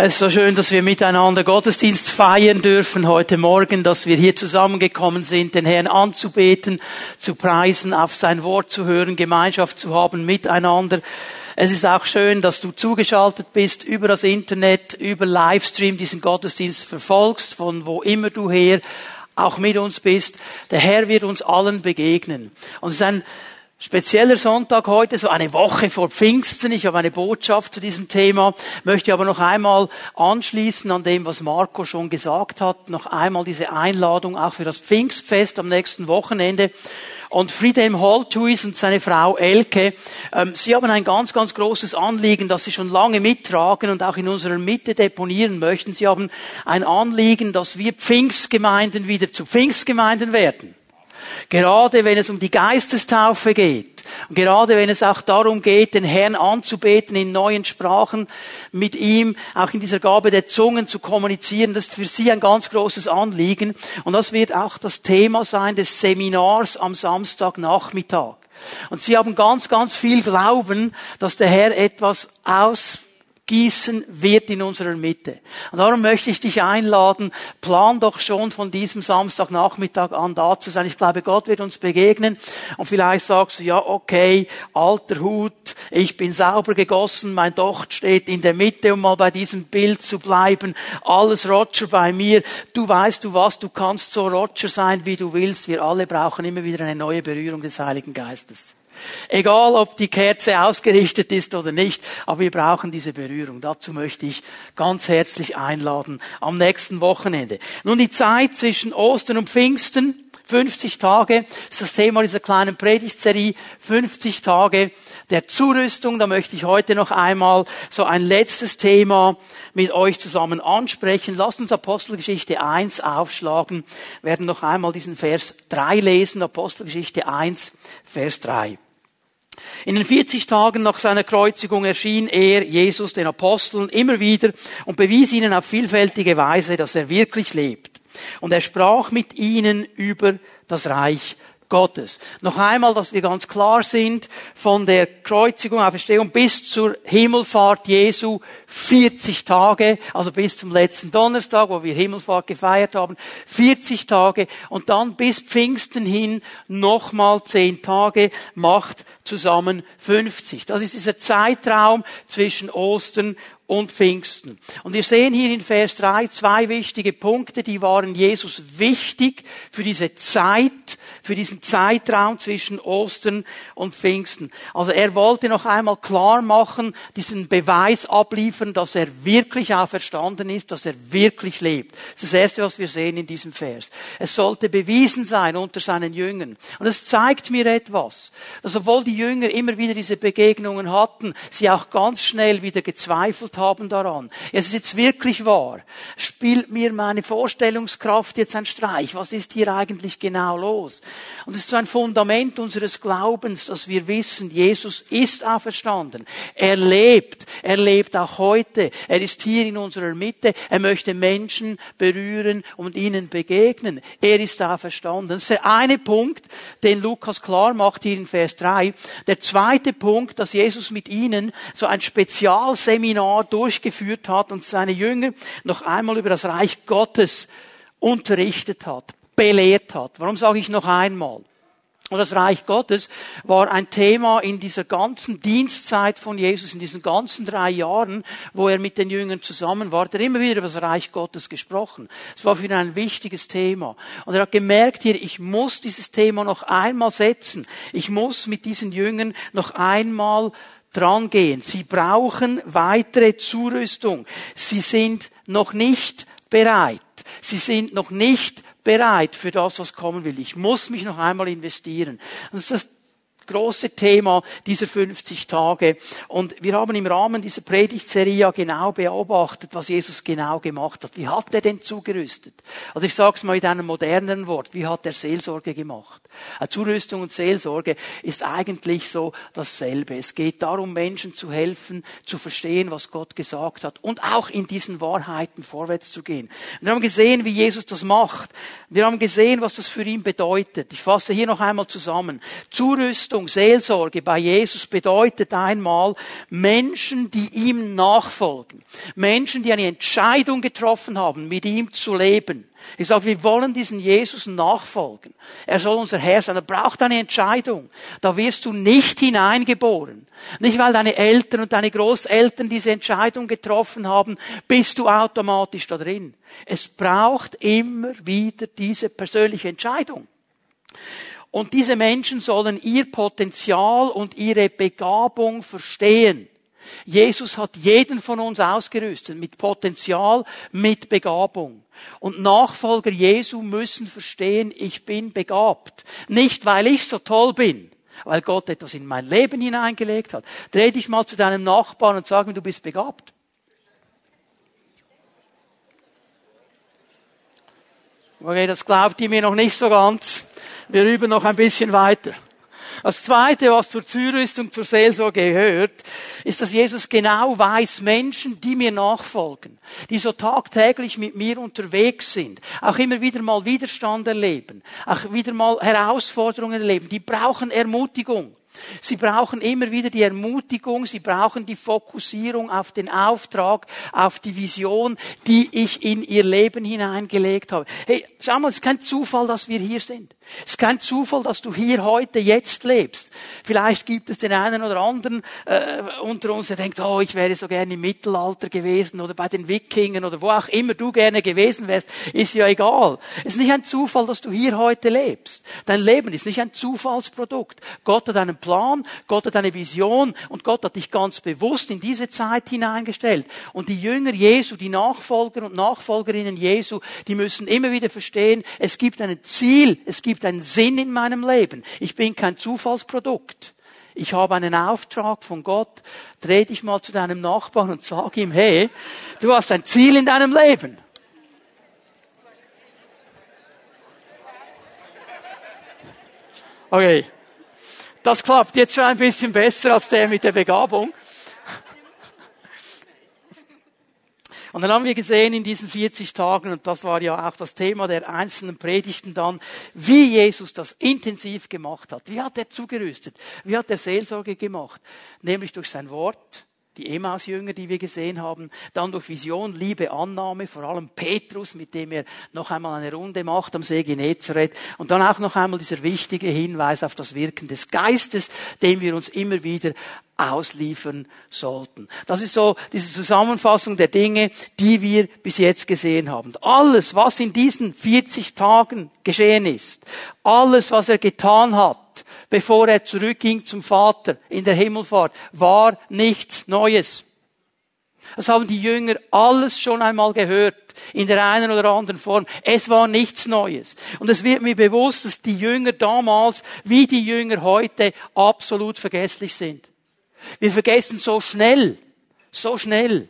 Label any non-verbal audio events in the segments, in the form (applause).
Es ist so schön, dass wir miteinander Gottesdienst feiern dürfen heute Morgen, dass wir hier zusammengekommen sind, den Herrn anzubeten, zu preisen, auf sein Wort zu hören, Gemeinschaft zu haben miteinander. Es ist auch schön, dass du zugeschaltet bist über das Internet, über Livestream diesen Gottesdienst verfolgst, von wo immer du her auch mit uns bist. Der Herr wird uns allen begegnen. Und es ist ein Spezieller Sonntag heute, so eine Woche vor Pfingsten. Ich habe eine Botschaft zu diesem Thema, möchte aber noch einmal anschließen an dem, was Marco schon gesagt hat, noch einmal diese Einladung auch für das Pfingstfest am nächsten Wochenende. Und Friedhelm Holthuis und seine Frau Elke, ähm, sie haben ein ganz, ganz großes Anliegen, das sie schon lange mittragen und auch in unserer Mitte deponieren möchten. Sie haben ein Anliegen, dass wir Pfingstgemeinden wieder zu Pfingstgemeinden werden. Gerade wenn es um die Geistestaufe geht. Und gerade wenn es auch darum geht, den Herrn anzubeten in neuen Sprachen, mit ihm auch in dieser Gabe der Zungen zu kommunizieren, das ist für sie ein ganz großes Anliegen. Und das wird auch das Thema sein des Seminars am Samstagnachmittag. Und sie haben ganz, ganz viel Glauben, dass der Herr etwas aus gießen wird in unserer Mitte. Und darum möchte ich dich einladen, plan doch schon von diesem Samstagnachmittag an da zu sein. Ich glaube, Gott wird uns begegnen und vielleicht sagst du, ja, okay, alter Hut, ich bin sauber gegossen, mein Docht steht in der Mitte, um mal bei diesem Bild zu bleiben, alles Roger bei mir. Du weißt du was, du kannst so Roger sein, wie du willst. Wir alle brauchen immer wieder eine neue Berührung des Heiligen Geistes. Egal, ob die Kerze ausgerichtet ist oder nicht, aber wir brauchen diese Berührung. Dazu möchte ich ganz herzlich einladen am nächsten Wochenende. Nun die Zeit zwischen Ostern und Pfingsten, 50 Tage, ist das Thema dieser kleinen Predigtserie, 50 Tage der Zurüstung. Da möchte ich heute noch einmal so ein letztes Thema mit euch zusammen ansprechen. Lasst uns Apostelgeschichte 1 aufschlagen, wir werden noch einmal diesen Vers 3 lesen, Apostelgeschichte 1, Vers 3. In den 40 Tagen nach seiner Kreuzigung erschien er, Jesus, den Aposteln immer wieder und bewies ihnen auf vielfältige Weise, dass er wirklich lebt. Und er sprach mit ihnen über das Reich Gottes. Noch einmal, dass wir ganz klar sind, von der Kreuzigung, Auferstehung bis zur Himmelfahrt Jesu 40 Tage, also bis zum letzten Donnerstag, wo wir Himmelfahrt gefeiert haben, 40 Tage und dann bis Pfingsten hin nochmal 10 Tage, macht zusammen 50. Das ist dieser Zeitraum zwischen Ostern und Pfingsten. Und wir sehen hier in Vers 3 zwei wichtige Punkte, die waren Jesus wichtig für diese Zeit, für diesen Zeitraum zwischen Ostern und Pfingsten. Also er wollte noch einmal klar machen, diesen Beweis abliefern, dass er wirklich auferstanden ist, dass er wirklich lebt. Das ist das Erste, was wir sehen in diesem Vers. Es sollte bewiesen sein unter seinen Jüngern. Und es zeigt mir etwas, dass obwohl die Jünger immer wieder diese Begegnungen hatten, sie auch ganz schnell wieder gezweifelt haben daran. Es ist jetzt wirklich wahr. Spielt mir meine Vorstellungskraft jetzt ein Streich? Was ist hier eigentlich genau los? Und es ist so ein Fundament unseres Glaubens, dass wir wissen, Jesus ist auferstanden. Er lebt. Er lebt auch heute. Er ist hier in unserer Mitte. Er möchte Menschen berühren und ihnen begegnen. Er ist auferstanden. Das ist der eine Punkt, den Lukas klar macht hier in Vers 3. Der zweite Punkt, dass Jesus mit ihnen so ein Spezialseminar durchgeführt hat und seine Jünger noch einmal über das Reich Gottes unterrichtet hat, belehrt hat. Warum sage ich noch einmal? Und das Reich Gottes war ein Thema in dieser ganzen Dienstzeit von Jesus, in diesen ganzen drei Jahren, wo er mit den Jüngern zusammen war, der immer wieder über das Reich Gottes gesprochen. Es war für ihn ein wichtiges Thema. Und er hat gemerkt hier, ich muss dieses Thema noch einmal setzen. Ich muss mit diesen Jüngern noch einmal drangehen. Sie brauchen weitere Zurüstung. Sie sind noch nicht bereit. Sie sind noch nicht bereit für das, was kommen will. Ich muss mich noch einmal investieren. Das ist große Thema dieser 50 Tage. Und wir haben im Rahmen dieser Predigtserie ja genau beobachtet, was Jesus genau gemacht hat. Wie hat er denn zugerüstet? Also ich sage es mal mit einem moderneren Wort. Wie hat er Seelsorge gemacht? Zurüstung und Seelsorge ist eigentlich so dasselbe. Es geht darum, Menschen zu helfen, zu verstehen, was Gott gesagt hat und auch in diesen Wahrheiten vorwärts zu gehen. Wir haben gesehen, wie Jesus das macht. Wir haben gesehen, was das für ihn bedeutet. Ich fasse hier noch einmal zusammen. Zurüstung Richtung Seelsorge bei Jesus bedeutet einmal Menschen, die ihm nachfolgen. Menschen, die eine Entscheidung getroffen haben, mit ihm zu leben. Ich sage, wir wollen diesen Jesus nachfolgen. Er soll unser Herr sein. Er braucht eine Entscheidung. Da wirst du nicht hineingeboren. Nicht weil deine Eltern und deine Großeltern diese Entscheidung getroffen haben, bist du automatisch da drin. Es braucht immer wieder diese persönliche Entscheidung. Und diese Menschen sollen ihr Potenzial und ihre Begabung verstehen. Jesus hat jeden von uns ausgerüstet mit Potenzial, mit Begabung. Und Nachfolger Jesu müssen verstehen, ich bin begabt. Nicht, weil ich so toll bin, weil Gott etwas in mein Leben hineingelegt hat. Dreh dich mal zu deinem Nachbarn und sag ihm, du bist begabt. Okay, das glaubt ihr mir noch nicht so ganz. Wir üben noch ein bisschen weiter. Das Zweite, was zur Zurüstung, zur Seelsorge gehört, ist, dass Jesus genau weiß, Menschen, die mir nachfolgen, die so tagtäglich mit mir unterwegs sind, auch immer wieder mal Widerstand erleben, auch wieder mal Herausforderungen erleben, die brauchen Ermutigung. Sie brauchen immer wieder die Ermutigung, sie brauchen die Fokussierung auf den Auftrag, auf die Vision, die ich in ihr Leben hineingelegt habe. Hey, schau mal, es ist kein Zufall, dass wir hier sind. Es ist kein Zufall, dass du hier heute jetzt lebst. Vielleicht gibt es den einen oder anderen äh, unter uns, der denkt, oh, ich wäre so gerne im Mittelalter gewesen oder bei den Wikingen oder wo auch immer du gerne gewesen wärst, ist ja egal. Es ist nicht ein Zufall, dass du hier heute lebst. Dein Leben ist nicht ein Zufallsprodukt. Gott hat einen Plan, Gott hat eine Vision und Gott hat dich ganz bewusst in diese Zeit hineingestellt. Und die Jünger Jesu, die Nachfolger und Nachfolgerinnen Jesu, die müssen immer wieder verstehen, es gibt ein Ziel, es gibt einen Sinn in meinem Leben. Ich bin kein Zufallsprodukt. Ich habe einen Auftrag von Gott. Dreh dich mal zu deinem Nachbarn und sag ihm, hey, du hast ein Ziel in deinem Leben. Okay. Das klappt jetzt schon ein bisschen besser als der mit der Begabung. Und dann haben wir gesehen in diesen 40 Tagen, und das war ja auch das Thema der einzelnen Predigten dann, wie Jesus das intensiv gemacht hat. Wie hat er zugerüstet? Wie hat er Seelsorge gemacht? Nämlich durch sein Wort, die Emmaus-Jünger, die wir gesehen haben, dann durch Vision, Liebe, Annahme, vor allem Petrus, mit dem er noch einmal eine Runde macht am See Genezareth und dann auch noch einmal dieser wichtige Hinweis auf das Wirken des Geistes, dem wir uns immer wieder ausliefern sollten. Das ist so diese Zusammenfassung der Dinge, die wir bis jetzt gesehen haben. Alles, was in diesen 40 Tagen geschehen ist, alles, was er getan hat, bevor er zurückging zum Vater in der Himmelfahrt, war nichts Neues. Das haben die Jünger alles schon einmal gehört, in der einen oder anderen Form. Es war nichts Neues. Und es wird mir bewusst, dass die Jünger damals, wie die Jünger heute, absolut vergesslich sind. Wir vergessen so schnell, so schnell,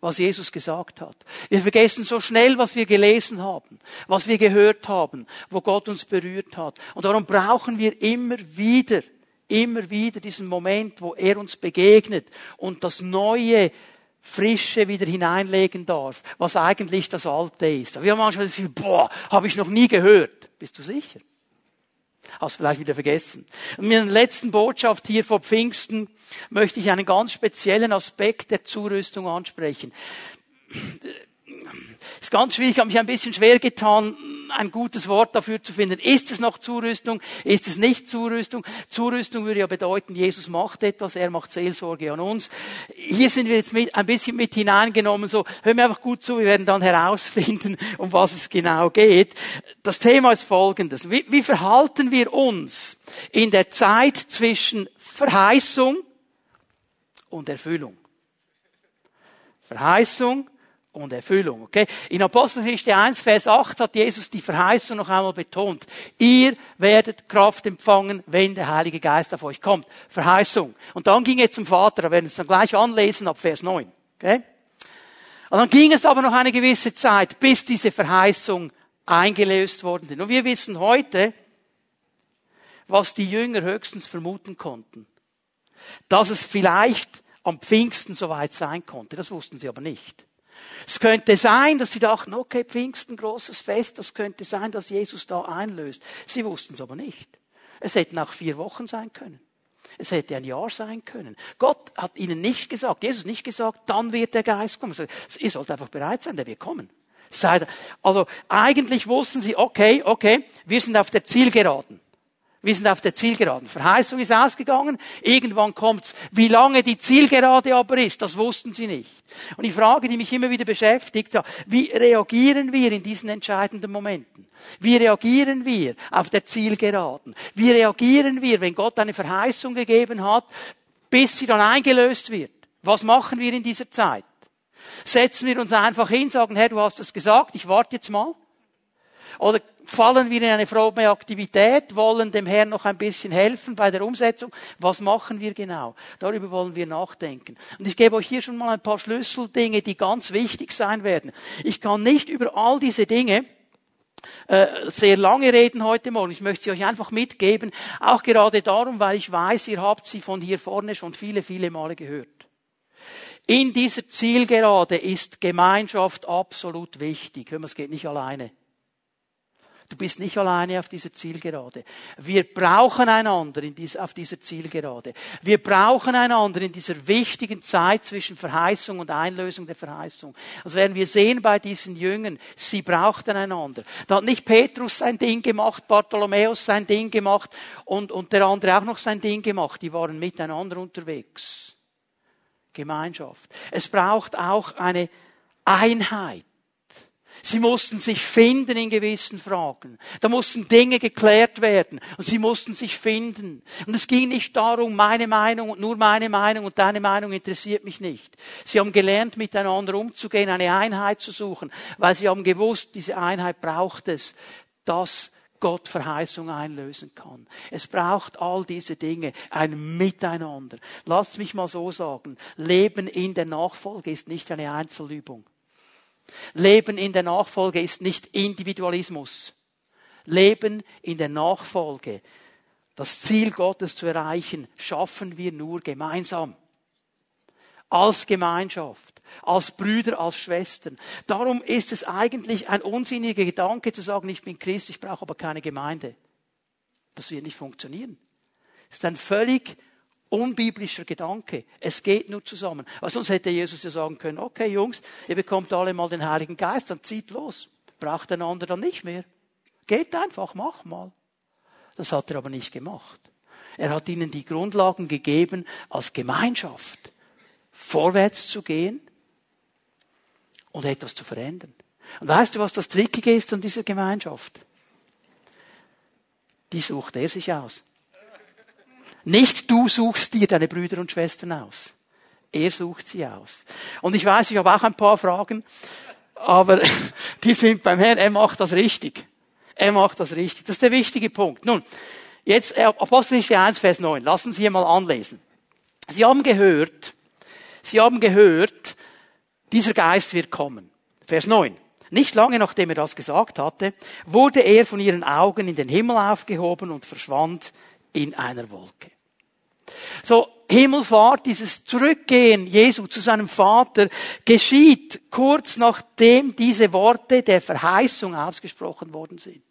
was Jesus gesagt hat. Wir vergessen so schnell, was wir gelesen haben, was wir gehört haben, wo Gott uns berührt hat. Und darum brauchen wir immer wieder, immer wieder diesen Moment, wo er uns begegnet und das Neue, Frische wieder hineinlegen darf, was eigentlich das Alte ist. Wir haben manchmal das Gefühl, boah, habe ich noch nie gehört. Bist du sicher? Hast vielleicht wieder vergessen. Mit der letzten Botschaft hier vor Pfingsten möchte ich einen ganz speziellen Aspekt der Zurüstung ansprechen. Es ist ganz schwierig, ich habe mich ein bisschen schwer getan, ein gutes Wort dafür zu finden. Ist es noch Zurüstung? Ist es nicht Zurüstung? Zurüstung würde ja bedeuten, Jesus macht etwas, er macht Seelsorge an uns. Hier sind wir jetzt mit, ein bisschen mit hineingenommen, so, hör mir einfach gut zu, wir werden dann herausfinden, (laughs) um was es genau geht. Das Thema ist folgendes. Wie, wie verhalten wir uns in der Zeit zwischen Verheißung und Erfüllung? Verheißung und Erfüllung. Okay? In Apostelgeschichte 1, Vers 8 hat Jesus die Verheißung noch einmal betont. Ihr werdet Kraft empfangen, wenn der Heilige Geist auf euch kommt. Verheißung. Und dann ging er zum Vater, wir werden es dann gleich anlesen ab Vers 9. Okay? Und dann ging es aber noch eine gewisse Zeit, bis diese Verheißung eingelöst worden sind. Und wir wissen heute, was die Jünger höchstens vermuten konnten. Dass es vielleicht am Pfingsten soweit sein konnte. Das wussten sie aber nicht. Es könnte sein, dass sie dachten, okay, Pfingsten, großes Fest, das könnte sein, dass Jesus da einlöst. Sie wussten es aber nicht. Es hätten auch vier Wochen sein können. Es hätte ein Jahr sein können. Gott hat ihnen nicht gesagt, Jesus nicht gesagt, dann wird der Geist kommen. Ihr sollt einfach bereit sein, der wird kommen. Also eigentlich wussten sie, okay, okay, wir sind auf der Zielgeraden. Wir sind auf der Zielgeraden. Verheißung ist ausgegangen. Irgendwann kommt's. Wie lange die Zielgerade aber ist, das wussten sie nicht. Und die Frage, die mich immer wieder beschäftigt, wie reagieren wir in diesen entscheidenden Momenten? Wie reagieren wir auf der Zielgeraden? Wie reagieren wir, wenn Gott eine Verheißung gegeben hat, bis sie dann eingelöst wird? Was machen wir in dieser Zeit? Setzen wir uns einfach hin, sagen, Herr, du hast es gesagt, ich warte jetzt mal? Oder fallen wir in eine fromme Aktivität, wollen dem Herrn noch ein bisschen helfen bei der Umsetzung? Was machen wir genau? Darüber wollen wir nachdenken. Und ich gebe euch hier schon mal ein paar Schlüsseldinge, die ganz wichtig sein werden. Ich kann nicht über all diese Dinge äh, sehr lange reden heute Morgen. Ich möchte sie euch einfach mitgeben, auch gerade darum, weil ich weiß, ihr habt sie von hier vorne schon viele, viele Male gehört. In dieser Zielgerade ist Gemeinschaft absolut wichtig. Hör mal, es geht nicht alleine. Du bist nicht alleine auf dieser Zielgerade. Wir brauchen einander auf dieser Zielgerade. Wir brauchen einander in dieser wichtigen Zeit zwischen Verheißung und Einlösung der Verheißung. Also werden wir sehen bei diesen Jüngern, sie brauchten einander. Da hat nicht Petrus sein Ding gemacht, Bartholomäus sein Ding gemacht und, und der andere auch noch sein Ding gemacht. Die waren miteinander unterwegs. Gemeinschaft. Es braucht auch eine Einheit. Sie mussten sich finden in gewissen Fragen. Da mussten Dinge geklärt werden und sie mussten sich finden. Und es ging nicht darum, meine Meinung und nur meine Meinung und deine Meinung interessiert mich nicht. Sie haben gelernt, miteinander umzugehen, eine Einheit zu suchen, weil sie haben gewusst, diese Einheit braucht es, dass Gott Verheißung einlösen kann. Es braucht all diese Dinge, ein Miteinander. Lasst mich mal so sagen, Leben in der Nachfolge ist nicht eine Einzelübung. Leben in der Nachfolge ist nicht Individualismus. Leben in der Nachfolge, das Ziel Gottes zu erreichen, schaffen wir nur gemeinsam. Als Gemeinschaft, als Brüder, als Schwestern. Darum ist es eigentlich ein unsinniger Gedanke zu sagen, ich bin Christ, ich brauche aber keine Gemeinde. Das wird nicht funktionieren. Es ist ein völlig unbiblischer Gedanke. Es geht nur zusammen. Weil sonst hätte Jesus ja sagen können, okay Jungs, ihr bekommt alle mal den Heiligen Geist, dann zieht los. Braucht einander dann nicht mehr. Geht einfach, mach mal. Das hat er aber nicht gemacht. Er hat ihnen die Grundlagen gegeben, als Gemeinschaft vorwärts zu gehen und etwas zu verändern. Und weißt du, was das Trickige ist an dieser Gemeinschaft? Die sucht er sich aus. Nicht du suchst dir deine Brüder und Schwestern aus. Er sucht sie aus. Und ich weiß, ich habe auch ein paar Fragen, aber (laughs) die sind beim Herrn, er macht das richtig. Er macht das richtig. Das ist der wichtige Punkt. Nun, jetzt äh, Apostelgeschichte 1, Vers 9. Lassen Sie hier mal anlesen. Sie haben gehört, Sie haben gehört, dieser Geist wird kommen. Vers 9. Nicht lange nachdem er das gesagt hatte, wurde er von ihren Augen in den Himmel aufgehoben und verschwand in einer Wolke. So, Himmelfahrt, dieses Zurückgehen Jesu zu seinem Vater geschieht kurz nachdem diese Worte der Verheißung ausgesprochen worden sind.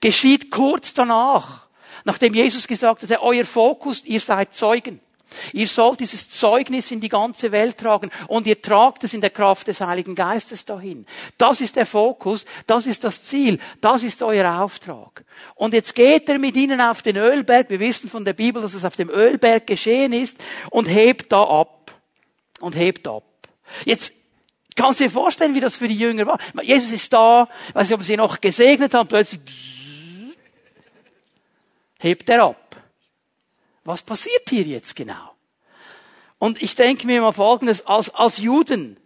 Geschieht kurz danach, nachdem Jesus gesagt hat, euer Fokus, ihr seid Zeugen. Ihr sollt dieses Zeugnis in die ganze Welt tragen und ihr tragt es in der Kraft des Heiligen Geistes dahin. Das ist der Fokus, das ist das Ziel, das ist euer Auftrag. Und jetzt geht er mit ihnen auf den Ölberg, wir wissen von der Bibel, dass es auf dem Ölberg geschehen ist, und hebt da ab. Und hebt ab. Jetzt kannst du dir vorstellen, wie das für die Jünger war. Jesus ist da, weiß nicht, ob sie noch gesegnet haben, plötzlich hebt er ab was passiert hier jetzt genau? Und ich denke mir mal Folgendes, als, als Juden,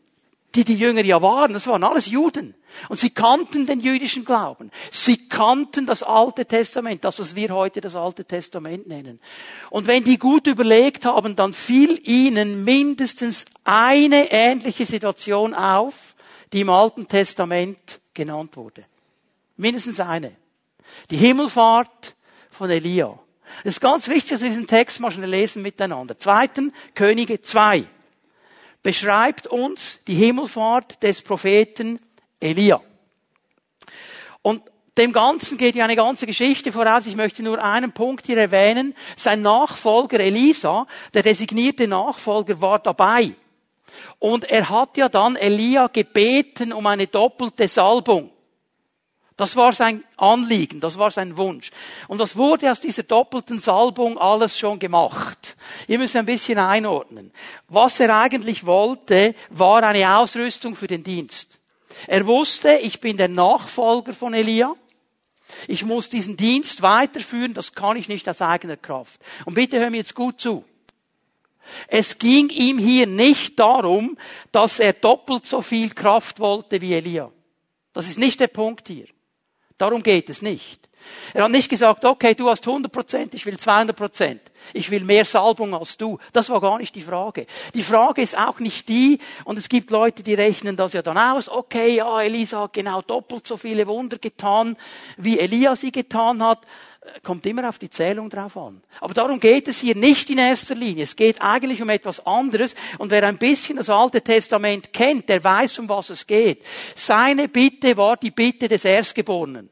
die die Jünger ja waren, das waren alles Juden. Und sie kannten den jüdischen Glauben. Sie kannten das Alte Testament, das, was wir heute das Alte Testament nennen. Und wenn die gut überlegt haben, dann fiel ihnen mindestens eine ähnliche Situation auf, die im Alten Testament genannt wurde. Mindestens eine. Die Himmelfahrt von Elia. Es ist ganz wichtig, dass wir diesen Text mal schnell lesen miteinander. Zweiten Könige 2 beschreibt uns die Himmelfahrt des Propheten Elia. Und Dem Ganzen geht ja eine ganze Geschichte voraus. Ich möchte nur einen Punkt hier erwähnen. Sein Nachfolger Elisa, der designierte Nachfolger, war dabei. Und er hat ja dann Elia gebeten um eine doppelte Salbung. Das war sein Anliegen, das war sein Wunsch. Und was wurde aus dieser doppelten Salbung alles schon gemacht? Ihr müsst ein bisschen einordnen. Was er eigentlich wollte, war eine Ausrüstung für den Dienst. Er wusste, ich bin der Nachfolger von Elia. Ich muss diesen Dienst weiterführen, das kann ich nicht aus eigener Kraft. Und bitte hör mir jetzt gut zu. Es ging ihm hier nicht darum, dass er doppelt so viel Kraft wollte wie Elia. Das ist nicht der Punkt hier. Darum geht es nicht. Er hat nicht gesagt, okay, du hast 100 Prozent, ich will 200 Prozent. Ich will mehr Salbung als du. Das war gar nicht die Frage. Die Frage ist auch nicht die, und es gibt Leute, die rechnen das ja dann aus, okay, ja, Elisa hat genau doppelt so viele Wunder getan, wie Elia sie getan hat. Kommt immer auf die Zählung drauf an. Aber darum geht es hier nicht in erster Linie. Es geht eigentlich um etwas anderes. Und wer ein bisschen das Alte Testament kennt, der weiß, um was es geht. Seine Bitte war die Bitte des Erstgeborenen.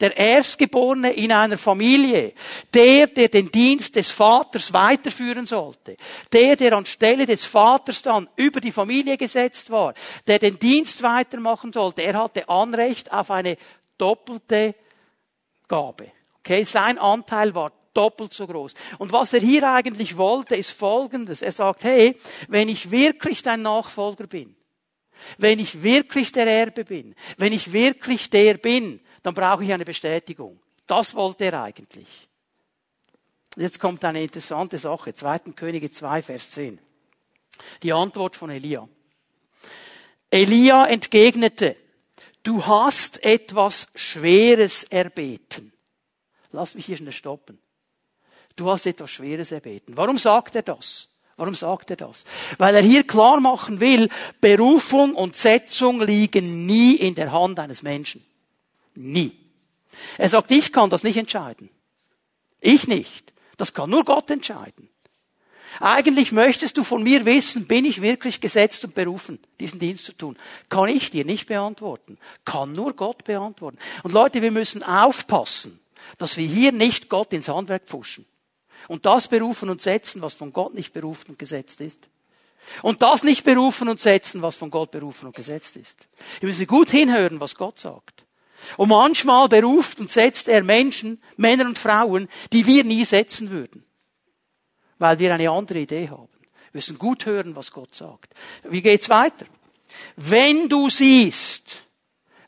Der Erstgeborene in einer Familie, der, der den Dienst des Vaters weiterführen sollte, der, der anstelle des Vaters dann über die Familie gesetzt war, der den Dienst weitermachen sollte, er hatte Anrecht auf eine doppelte Gabe. Okay, sein Anteil war doppelt so groß. Und was er hier eigentlich wollte, ist Folgendes. Er sagt, hey, wenn ich wirklich dein Nachfolger bin, wenn ich wirklich der Erbe bin, wenn ich wirklich der bin, dann brauche ich eine Bestätigung. Das wollte er eigentlich. Jetzt kommt eine interessante Sache. 2. Könige 2, Vers 10. Die Antwort von Elia. Elia entgegnete, du hast etwas Schweres erbeten. Lass mich hier schnell stoppen. Du hast etwas Schweres erbeten. Warum sagt er das? Warum sagt er das? Weil er hier klar machen will, Berufung und Setzung liegen nie in der Hand eines Menschen. Nie. Er sagt, ich kann das nicht entscheiden. Ich nicht. Das kann nur Gott entscheiden. Eigentlich möchtest du von mir wissen, bin ich wirklich gesetzt und berufen, diesen Dienst zu tun? Kann ich dir nicht beantworten. Kann nur Gott beantworten. Und Leute, wir müssen aufpassen, dass wir hier nicht Gott ins Handwerk pfuschen. Und das berufen und setzen, was von Gott nicht berufen und gesetzt ist. Und das nicht berufen und setzen, was von Gott berufen und gesetzt ist. Wir müssen gut hinhören, was Gott sagt. Und manchmal beruft und setzt er Menschen, Männer und Frauen, die wir nie setzen würden. Weil wir eine andere Idee haben. Wir müssen gut hören, was Gott sagt. Wie geht's weiter? Wenn du siehst,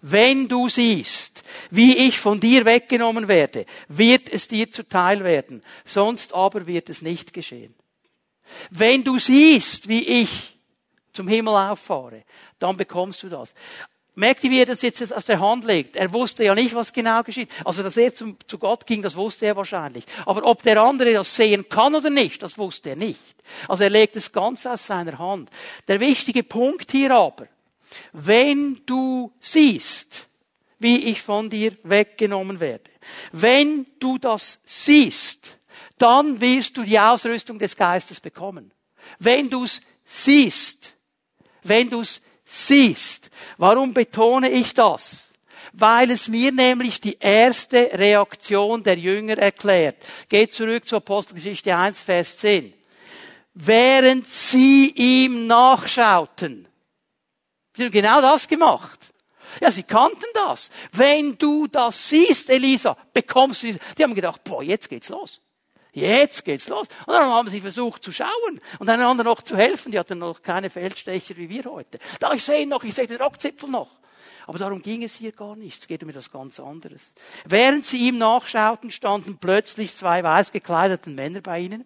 wenn du siehst, wie ich von dir weggenommen werde, wird es dir zuteil werden. Sonst aber wird es nicht geschehen. Wenn du siehst, wie ich zum Himmel auffahre, dann bekommst du das. Merkt ihr, wie er das jetzt aus der Hand legt? Er wusste ja nicht, was genau geschieht. Also, dass er zum, zu Gott ging, das wusste er wahrscheinlich. Aber ob der andere das sehen kann oder nicht, das wusste er nicht. Also er legt es ganz aus seiner Hand. Der wichtige Punkt hier aber, wenn du siehst, wie ich von dir weggenommen werde, wenn du das siehst, dann wirst du die Ausrüstung des Geistes bekommen. Wenn du es siehst, wenn du es siehst. Warum betone ich das? Weil es mir nämlich die erste Reaktion der Jünger erklärt. Geht zurück zur Apostelgeschichte 1, Vers 10. Während sie ihm nachschauten. Sie haben genau das gemacht. Ja, sie kannten das. Wenn du das siehst, Elisa, bekommst du, die haben gedacht, boah, jetzt geht's los. Jetzt geht's los. Und dann haben sie versucht zu schauen und einander noch zu helfen. Die hatten noch keine Feldstecher wie wir heute. Da ich sehe ihn noch, ich sehe den Rockzipfel noch. Aber darum ging es hier gar nicht. Es geht um etwas ganz anderes. Während sie ihm nachschauten, standen plötzlich zwei weiß gekleideten Männer bei ihnen.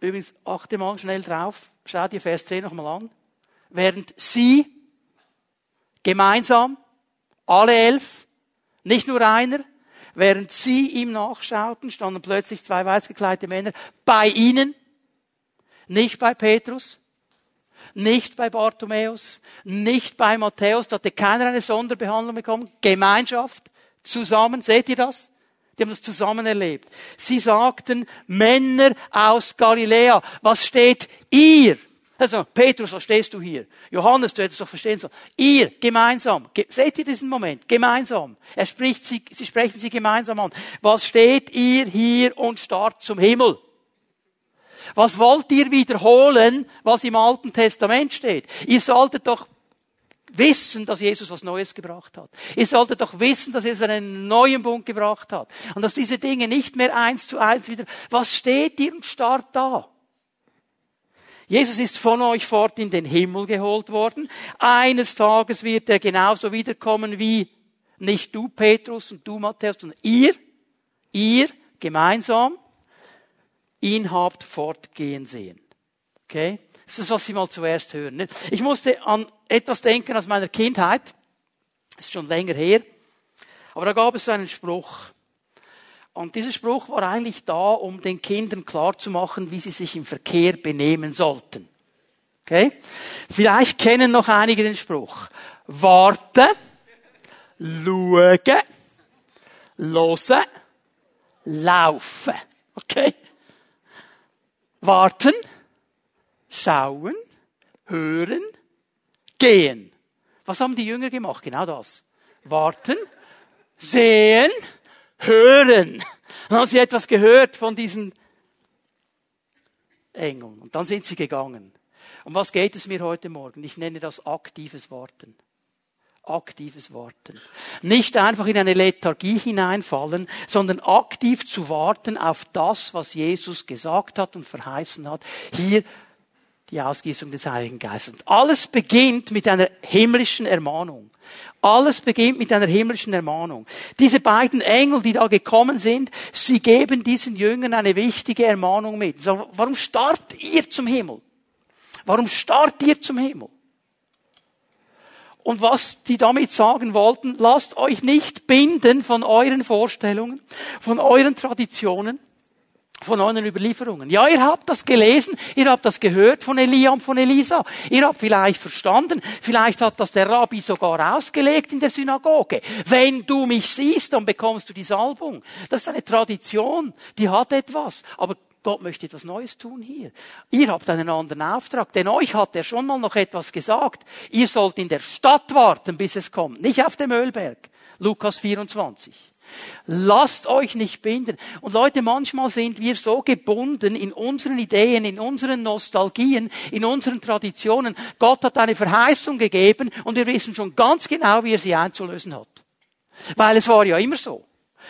Übrigens, achte mal schnell drauf. Schau dir Vers 10 nochmal an. Während sie gemeinsam, alle elf, nicht nur einer, Während sie ihm nachschauten, standen plötzlich zwei weißgekleidete Männer bei ihnen, nicht bei Petrus, nicht bei Bartimäus, nicht bei Matthäus, da hatte keiner eine Sonderbehandlung bekommen. Gemeinschaft, zusammen, seht ihr das? Die haben das zusammen erlebt. Sie sagten, Männer aus Galiläa, was steht ihr Also, Petrus, was stehst du hier? Johannes, du hättest doch verstehen sollen. Ihr, gemeinsam. Ge seht ihr diesen Moment? Gemeinsam. Er spricht sie, sie sprechen sie gemeinsam an. Was steht ihr hier und starrt zum Himmel? Was wollt ihr wiederholen, was im Alten Testament steht? Ihr solltet doch wissen, dass Jesus was Neues gebracht hat. Ihr solltet doch wissen, dass Jesus einen neuen Bund gebracht hat. Und dass diese Dinge nicht mehr eins zu eins wieder, was steht ihr und starrt da? Jesus ist von euch fort in den Himmel geholt worden. Eines Tages wird er genauso wiederkommen wie nicht du, Petrus, und du, Matthäus, sondern ihr, ihr gemeinsam ihn habt fortgehen sehen. Okay? Das ist, was Sie mal zuerst hören. Ich musste an etwas denken aus meiner Kindheit. Das ist schon länger her. Aber da gab es so einen Spruch. Und dieser Spruch war eigentlich da, um den Kindern klarzumachen, wie sie sich im Verkehr benehmen sollten. Okay? Vielleicht kennen noch einige den Spruch. Warten, schauen, hören, laufen. Okay? Warten, schauen, hören, gehen. Was haben die Jünger gemacht? Genau das. Warten, sehen, hören. Dann haben sie etwas gehört von diesen Engeln. Und dann sind sie gegangen. Um was geht es mir heute Morgen? Ich nenne das aktives Warten. Aktives Warten. Nicht einfach in eine Lethargie hineinfallen, sondern aktiv zu warten auf das, was Jesus gesagt hat und verheißen hat. Hier die Ausgießung des Heiligen Geistes. Und alles beginnt mit einer himmlischen Ermahnung. Alles beginnt mit einer himmlischen Ermahnung. Diese beiden Engel, die da gekommen sind, sie geben diesen Jüngern eine wichtige Ermahnung mit. So, warum starrt ihr zum Himmel? Warum starrt ihr zum Himmel? Und was die damit sagen wollten, lasst euch nicht binden von euren Vorstellungen, von euren Traditionen, von euren Überlieferungen. Ja, ihr habt das gelesen, ihr habt das gehört von Elia und von Elisa. Ihr habt vielleicht verstanden, vielleicht hat das der Rabbi sogar ausgelegt in der Synagoge. Wenn du mich siehst, dann bekommst du die Salbung. Das ist eine Tradition, die hat etwas. Aber Gott möchte etwas Neues tun hier. Ihr habt einen anderen Auftrag, denn euch hat er schon mal noch etwas gesagt. Ihr sollt in der Stadt warten, bis es kommt, nicht auf dem Ölberg. Lukas 24. Lasst euch nicht binden. Und Leute, manchmal sind wir so gebunden in unseren Ideen, in unseren Nostalgien, in unseren Traditionen. Gott hat eine Verheißung gegeben und wir wissen schon ganz genau, wie er sie einzulösen hat. Weil es war ja immer so.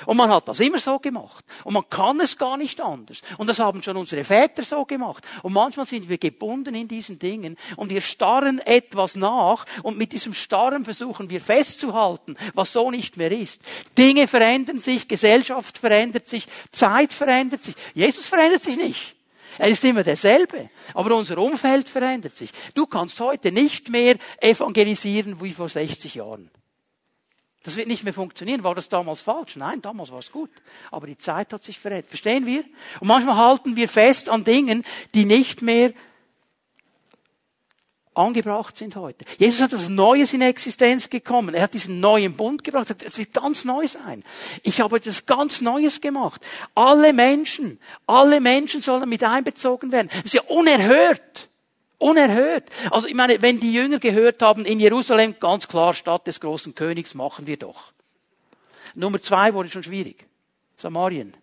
Und man hat das immer so gemacht. Und man kann es gar nicht anders. Und das haben schon unsere Väter so gemacht. Und manchmal sind wir gebunden in diesen Dingen und wir starren etwas nach und mit diesem Starren versuchen wir festzuhalten, was so nicht mehr ist. Dinge verändern sich, Gesellschaft verändert sich, Zeit verändert sich. Jesus verändert sich nicht. Er ist immer derselbe. Aber unser Umfeld verändert sich. Du kannst heute nicht mehr evangelisieren wie vor 60 Jahren. Das wird nicht mehr funktionieren. War das damals falsch? Nein, damals war es gut. Aber die Zeit hat sich verändert. Verstehen wir? Und manchmal halten wir fest an Dingen, die nicht mehr angebracht sind heute. Jesus hat etwas Neues in Existenz gekommen. Er hat diesen neuen Bund gebracht. Es wird ganz neu sein. Ich habe etwas ganz Neues gemacht. Alle Menschen, alle Menschen sollen mit einbezogen werden. Das ist ja unerhört. Unerhört. Also ich meine, wenn die Jünger gehört haben, in Jerusalem, ganz klar, Stadt des großen Königs, machen wir doch. Nummer zwei wurde schon schwierig. Samarien.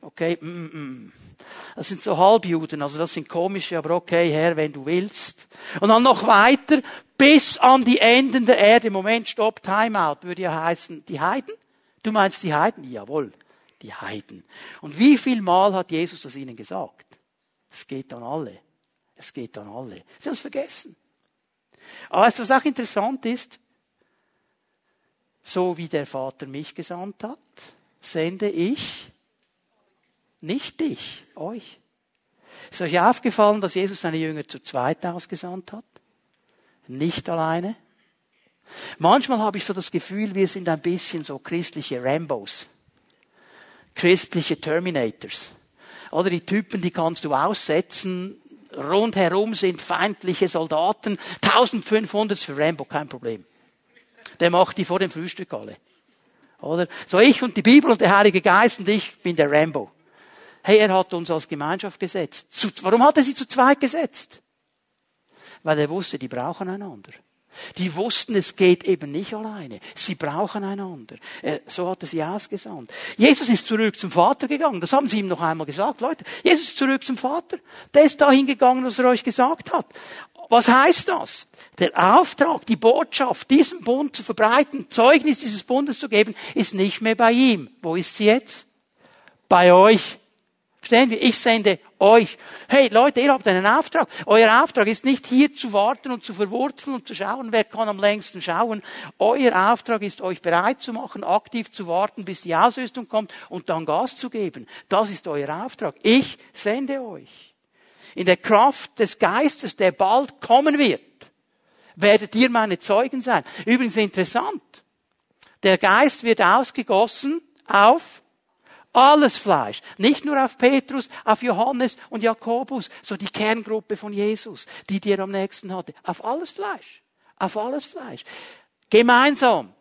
Okay, mm, mm. mm. Das sind so Halbjuden, also das sind komische, aber okay, Herr, wenn du willst. Und dann noch weiter, bis an die Enden der Erde. Moment, stopp, Timeout, würde ja heißen, die Heiden? Du meinst die Heiden? Jawohl, die Heiden. Und wie viel Mal hat Jesus das ihnen gesagt? Es geht an alle. Es geht an alle. Sie haben es vergessen. Aber was auch interessant ist, so wie der Vater mich gesandt hat, sende ich nicht dich, euch. Ist euch aufgefallen, dass Jesus seine Jünger zu zweit ausgesandt hat? Nicht alleine? Manchmal habe ich so das Gefühl, wir sind ein bisschen so christliche Rambos. Christliche Terminators. Oder die Typen, die kannst du aussetzen, rundherum sind feindliche Soldaten. 1500 für Rambo, kein Problem. Der macht die vor dem Frühstück alle. Oder? So ich und die Bibel und der Heilige Geist und ich bin der Rambo. Hey, er hat uns als Gemeinschaft gesetzt. Warum hat er sie zu zweit gesetzt? Weil er wusste, die brauchen einander. Die wussten, es geht eben nicht alleine. Sie brauchen einander. So hat er sie ausgesandt. Jesus ist zurück zum Vater gegangen. Das haben sie ihm noch einmal gesagt. Leute, Jesus ist zurück zum Vater. Der ist dahin gegangen, was er euch gesagt hat. Was heißt das? Der Auftrag, die Botschaft, diesen Bund zu verbreiten, Zeugnis dieses Bundes zu geben, ist nicht mehr bei ihm. Wo ist sie jetzt? Bei euch. Verstehen wir? Ich sende euch. Hey Leute, ihr habt einen Auftrag. Euer Auftrag ist nicht hier zu warten und zu verwurzeln und zu schauen, wer kann am längsten schauen. Euer Auftrag ist, euch bereit zu machen, aktiv zu warten, bis die Ausrüstung kommt und dann Gas zu geben. Das ist euer Auftrag. Ich sende euch. In der Kraft des Geistes, der bald kommen wird, werdet ihr meine Zeugen sein. Übrigens interessant. Der Geist wird ausgegossen auf alles Fleisch. Nicht nur auf Petrus, auf Johannes und Jakobus, so die Kerngruppe von Jesus, die dir am nächsten hatte. Auf alles Fleisch. Auf alles Fleisch. Gemeinsam.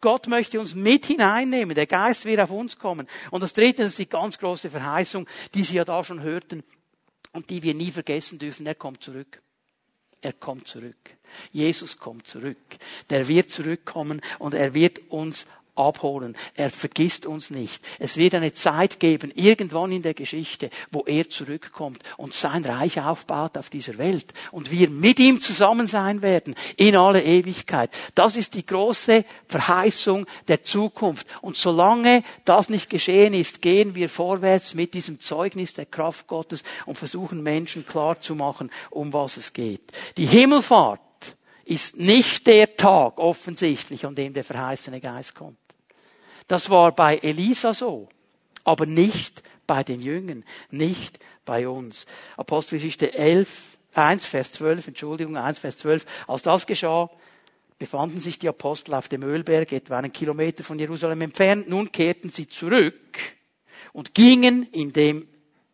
Gott möchte uns mit hineinnehmen. Der Geist wird auf uns kommen. Und das dritte ist die ganz große Verheißung, die Sie ja da schon hörten und die wir nie vergessen dürfen. Er kommt zurück. Er kommt zurück. Jesus kommt zurück. Der wird zurückkommen und er wird uns abholen. Er vergisst uns nicht. Es wird eine Zeit geben, irgendwann in der Geschichte, wo er zurückkommt und sein Reich aufbaut auf dieser Welt und wir mit ihm zusammen sein werden in alle Ewigkeit. Das ist die große Verheißung der Zukunft. Und solange das nicht geschehen ist, gehen wir vorwärts mit diesem Zeugnis der Kraft Gottes und versuchen Menschen klar zu machen, um was es geht. Die Himmelfahrt ist nicht der Tag offensichtlich, an dem der verheißene Geist kommt. Das war bei Elisa so, aber nicht bei den Jüngern, nicht bei uns. Apostelgeschichte 11, 1, Vers 12, Entschuldigung, 1, Vers 12. Als das geschah, befanden sich die Apostel auf dem Ölberg, etwa einen Kilometer von Jerusalem entfernt. Nun kehrten sie zurück und gingen in dem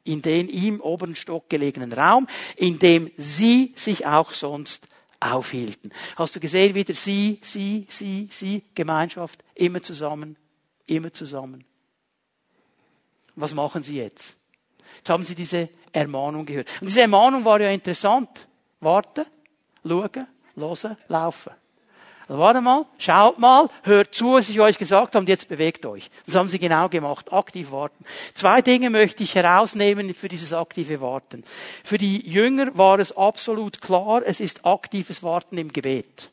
in den im oberen Stock gelegenen Raum, in dem sie sich auch sonst aufhielten. Hast du gesehen, wieder sie, sie, sie, sie, Gemeinschaft, immer zusammen, Immer zusammen. Was machen sie jetzt? Jetzt haben sie diese Ermahnung gehört. Und diese Ermahnung war ja interessant. Warten, schauen, hören, laufen. Also warte mal, schaut mal, hört zu, was ich euch gesagt habe und jetzt bewegt euch. Das haben sie genau gemacht, aktiv warten. Zwei Dinge möchte ich herausnehmen für dieses aktive Warten. Für die Jünger war es absolut klar, es ist aktives Warten im Gebet.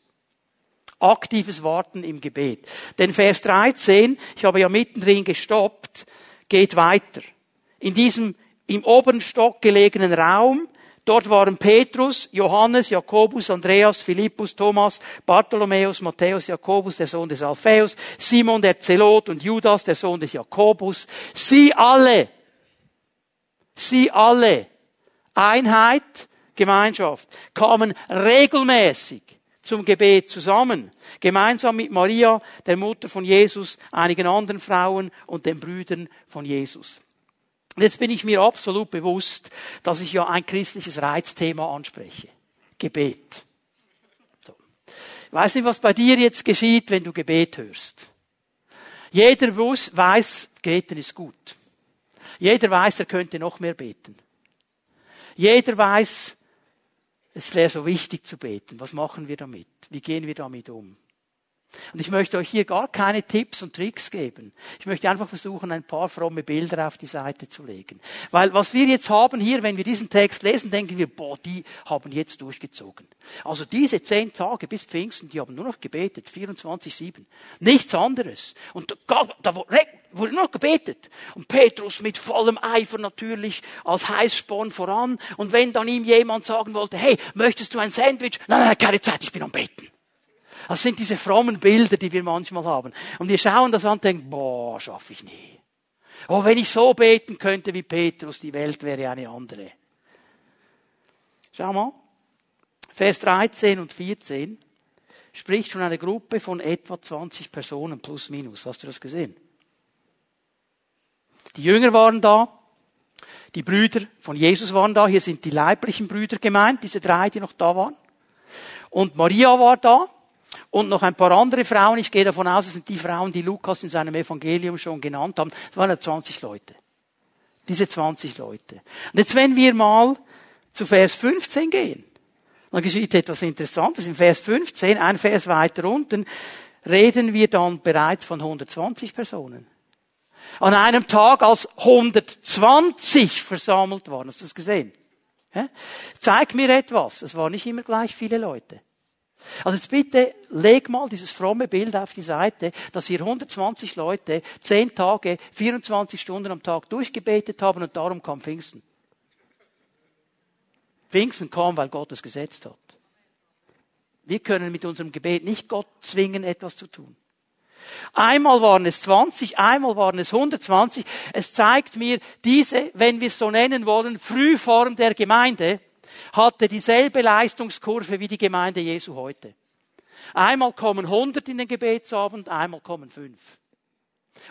Aktives Warten im Gebet. Denn Vers 13, ich habe ja mittendrin gestoppt, geht weiter. In diesem im oberen Stock gelegenen Raum, dort waren Petrus, Johannes, Jakobus, Andreas, Philippus, Thomas, Bartholomäus, Matthäus, Jakobus, der Sohn des Alphaeus, Simon der Zelot und Judas, der Sohn des Jakobus. Sie alle, sie alle, Einheit, Gemeinschaft, kamen regelmäßig zum Gebet zusammen, gemeinsam mit Maria, der Mutter von Jesus, einigen anderen Frauen und den Brüdern von Jesus. Und jetzt bin ich mir absolut bewusst, dass ich ja ein christliches Reizthema anspreche. Gebet. So. Ich weiß nicht, was bei dir jetzt geschieht, wenn du Gebet hörst. Jeder weiß, beten ist gut. Jeder weiß, er könnte noch mehr beten. Jeder weiß, es wäre so wichtig zu beten. Was machen wir damit? Wie gehen wir damit um? Und ich möchte euch hier gar keine Tipps und Tricks geben. Ich möchte einfach versuchen, ein paar fromme Bilder auf die Seite zu legen. Weil was wir jetzt haben hier, wenn wir diesen Text lesen, denken wir, boah, die haben jetzt durchgezogen. Also diese zehn Tage bis Pfingsten, die haben nur noch gebetet, 24-7. Nichts anderes. Und da, wurde nur noch gebetet. Und Petrus mit vollem Eifer natürlich als Heißsporn voran. Und wenn dann ihm jemand sagen wollte, hey, möchtest du ein Sandwich? Nein, nein, keine Zeit, ich bin am Beten. Das sind diese frommen Bilder, die wir manchmal haben. Und wir schauen das an und denken, boah, schaffe ich nie. Oh, wenn ich so beten könnte wie Petrus, die Welt wäre eine andere. Schau mal. Vers 13 und 14 spricht schon eine Gruppe von etwa 20 Personen plus minus. Hast du das gesehen? Die Jünger waren da. Die Brüder von Jesus waren da. Hier sind die leiblichen Brüder gemeint, diese drei, die noch da waren. Und Maria war da und noch ein paar andere Frauen. Ich gehe davon aus, es sind die Frauen, die Lukas in seinem Evangelium schon genannt haben. Das waren ja 20 Leute. Diese 20 Leute. Und jetzt, wenn wir mal zu Vers 15 gehen, Dann geschieht etwas Interessantes. Im Vers 15, ein Vers weiter unten, reden wir dann bereits von 120 Personen. An einem Tag, als 120 versammelt waren. Hast du das gesehen? Ja? Zeig mir etwas. Es waren nicht immer gleich viele Leute. Also jetzt bitte leg mal dieses fromme Bild auf die Seite, dass hier 120 Leute 10 Tage, 24 Stunden am Tag durchgebetet haben und darum kam Pfingsten. Pfingsten kam, weil Gott es gesetzt hat. Wir können mit unserem Gebet nicht Gott zwingen, etwas zu tun. Einmal waren es 20, einmal waren es 120. Es zeigt mir, diese, wenn wir es so nennen wollen, Frühform der Gemeinde hatte dieselbe Leistungskurve wie die Gemeinde Jesu heute. Einmal kommen 100 in den Gebetsabend, einmal kommen fünf.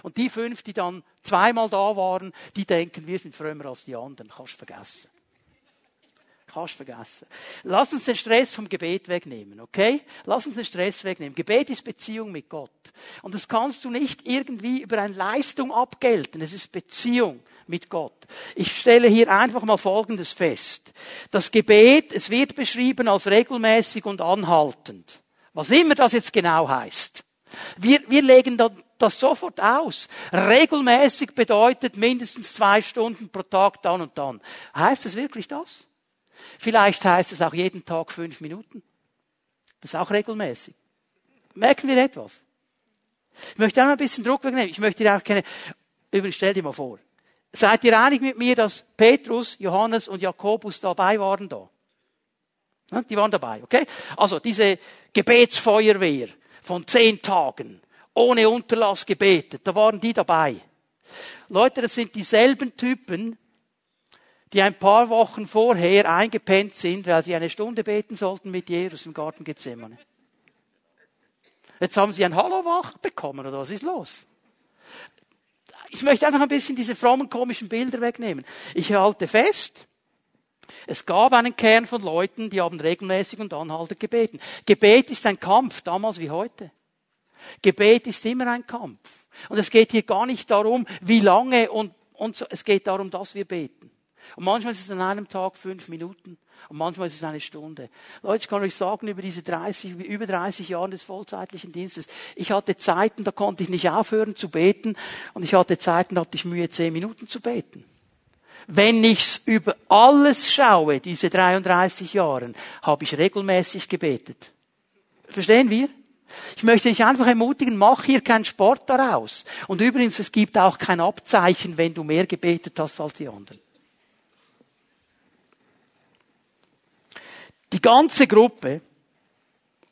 Und die fünf, die dann zweimal da waren, die denken, wir sind frömmer als die anderen. Kannst vergessen. Kannst vergessen. Lass uns den Stress vom Gebet wegnehmen, okay? Lass uns den Stress wegnehmen. Gebet ist Beziehung mit Gott. Und das kannst du nicht irgendwie über eine Leistung abgelten. Es ist Beziehung mit Gott. Ich stelle hier einfach mal Folgendes fest. Das Gebet, es wird beschrieben als regelmäßig und anhaltend. Was immer das jetzt genau heißt. Wir, wir legen das sofort aus. Regelmäßig bedeutet mindestens zwei Stunden pro Tag dann und dann. Heißt es wirklich das? Vielleicht heißt es auch jeden Tag fünf Minuten. Das ist auch regelmäßig. Merken wir etwas? Ich möchte auch ein bisschen Druck wegnehmen. Ich möchte dir auch keine, übrigens stell dir mal vor. Seid ihr einig mit mir, dass Petrus, Johannes und Jakobus dabei waren da? Die waren dabei, okay? Also diese Gebetsfeuerwehr von zehn Tagen, ohne Unterlass gebetet, da waren die dabei. Leute, das sind dieselben Typen, die ein paar Wochen vorher eingepennt sind, weil sie eine Stunde beten sollten mit Jesus im Garten Gethsemane. Jetzt haben sie ein Hallo wach bekommen, oder was ist los? Ich möchte einfach ein bisschen diese frommen, komischen Bilder wegnehmen. Ich halte fest, es gab einen Kern von Leuten, die haben regelmäßig und anhaltend gebeten. Gebet ist ein Kampf, damals wie heute. Gebet ist immer ein Kampf. Und es geht hier gar nicht darum, wie lange und, und so. Es geht darum, dass wir beten. Und manchmal ist es an einem Tag fünf Minuten. Und manchmal ist es eine Stunde. Leute, ich kann euch sagen, über diese 30, über 30 Jahre des vollzeitlichen Dienstes, ich hatte Zeiten, da konnte ich nicht aufhören zu beten. Und ich hatte Zeiten, da hatte ich Mühe, zehn Minuten zu beten. Wenn ich's über alles schaue, diese 33 Jahre, habe ich regelmäßig gebetet. Verstehen wir? Ich möchte dich einfach ermutigen, mach hier keinen Sport daraus. Und übrigens, es gibt auch kein Abzeichen, wenn du mehr gebetet hast als die anderen. Die ganze Gruppe,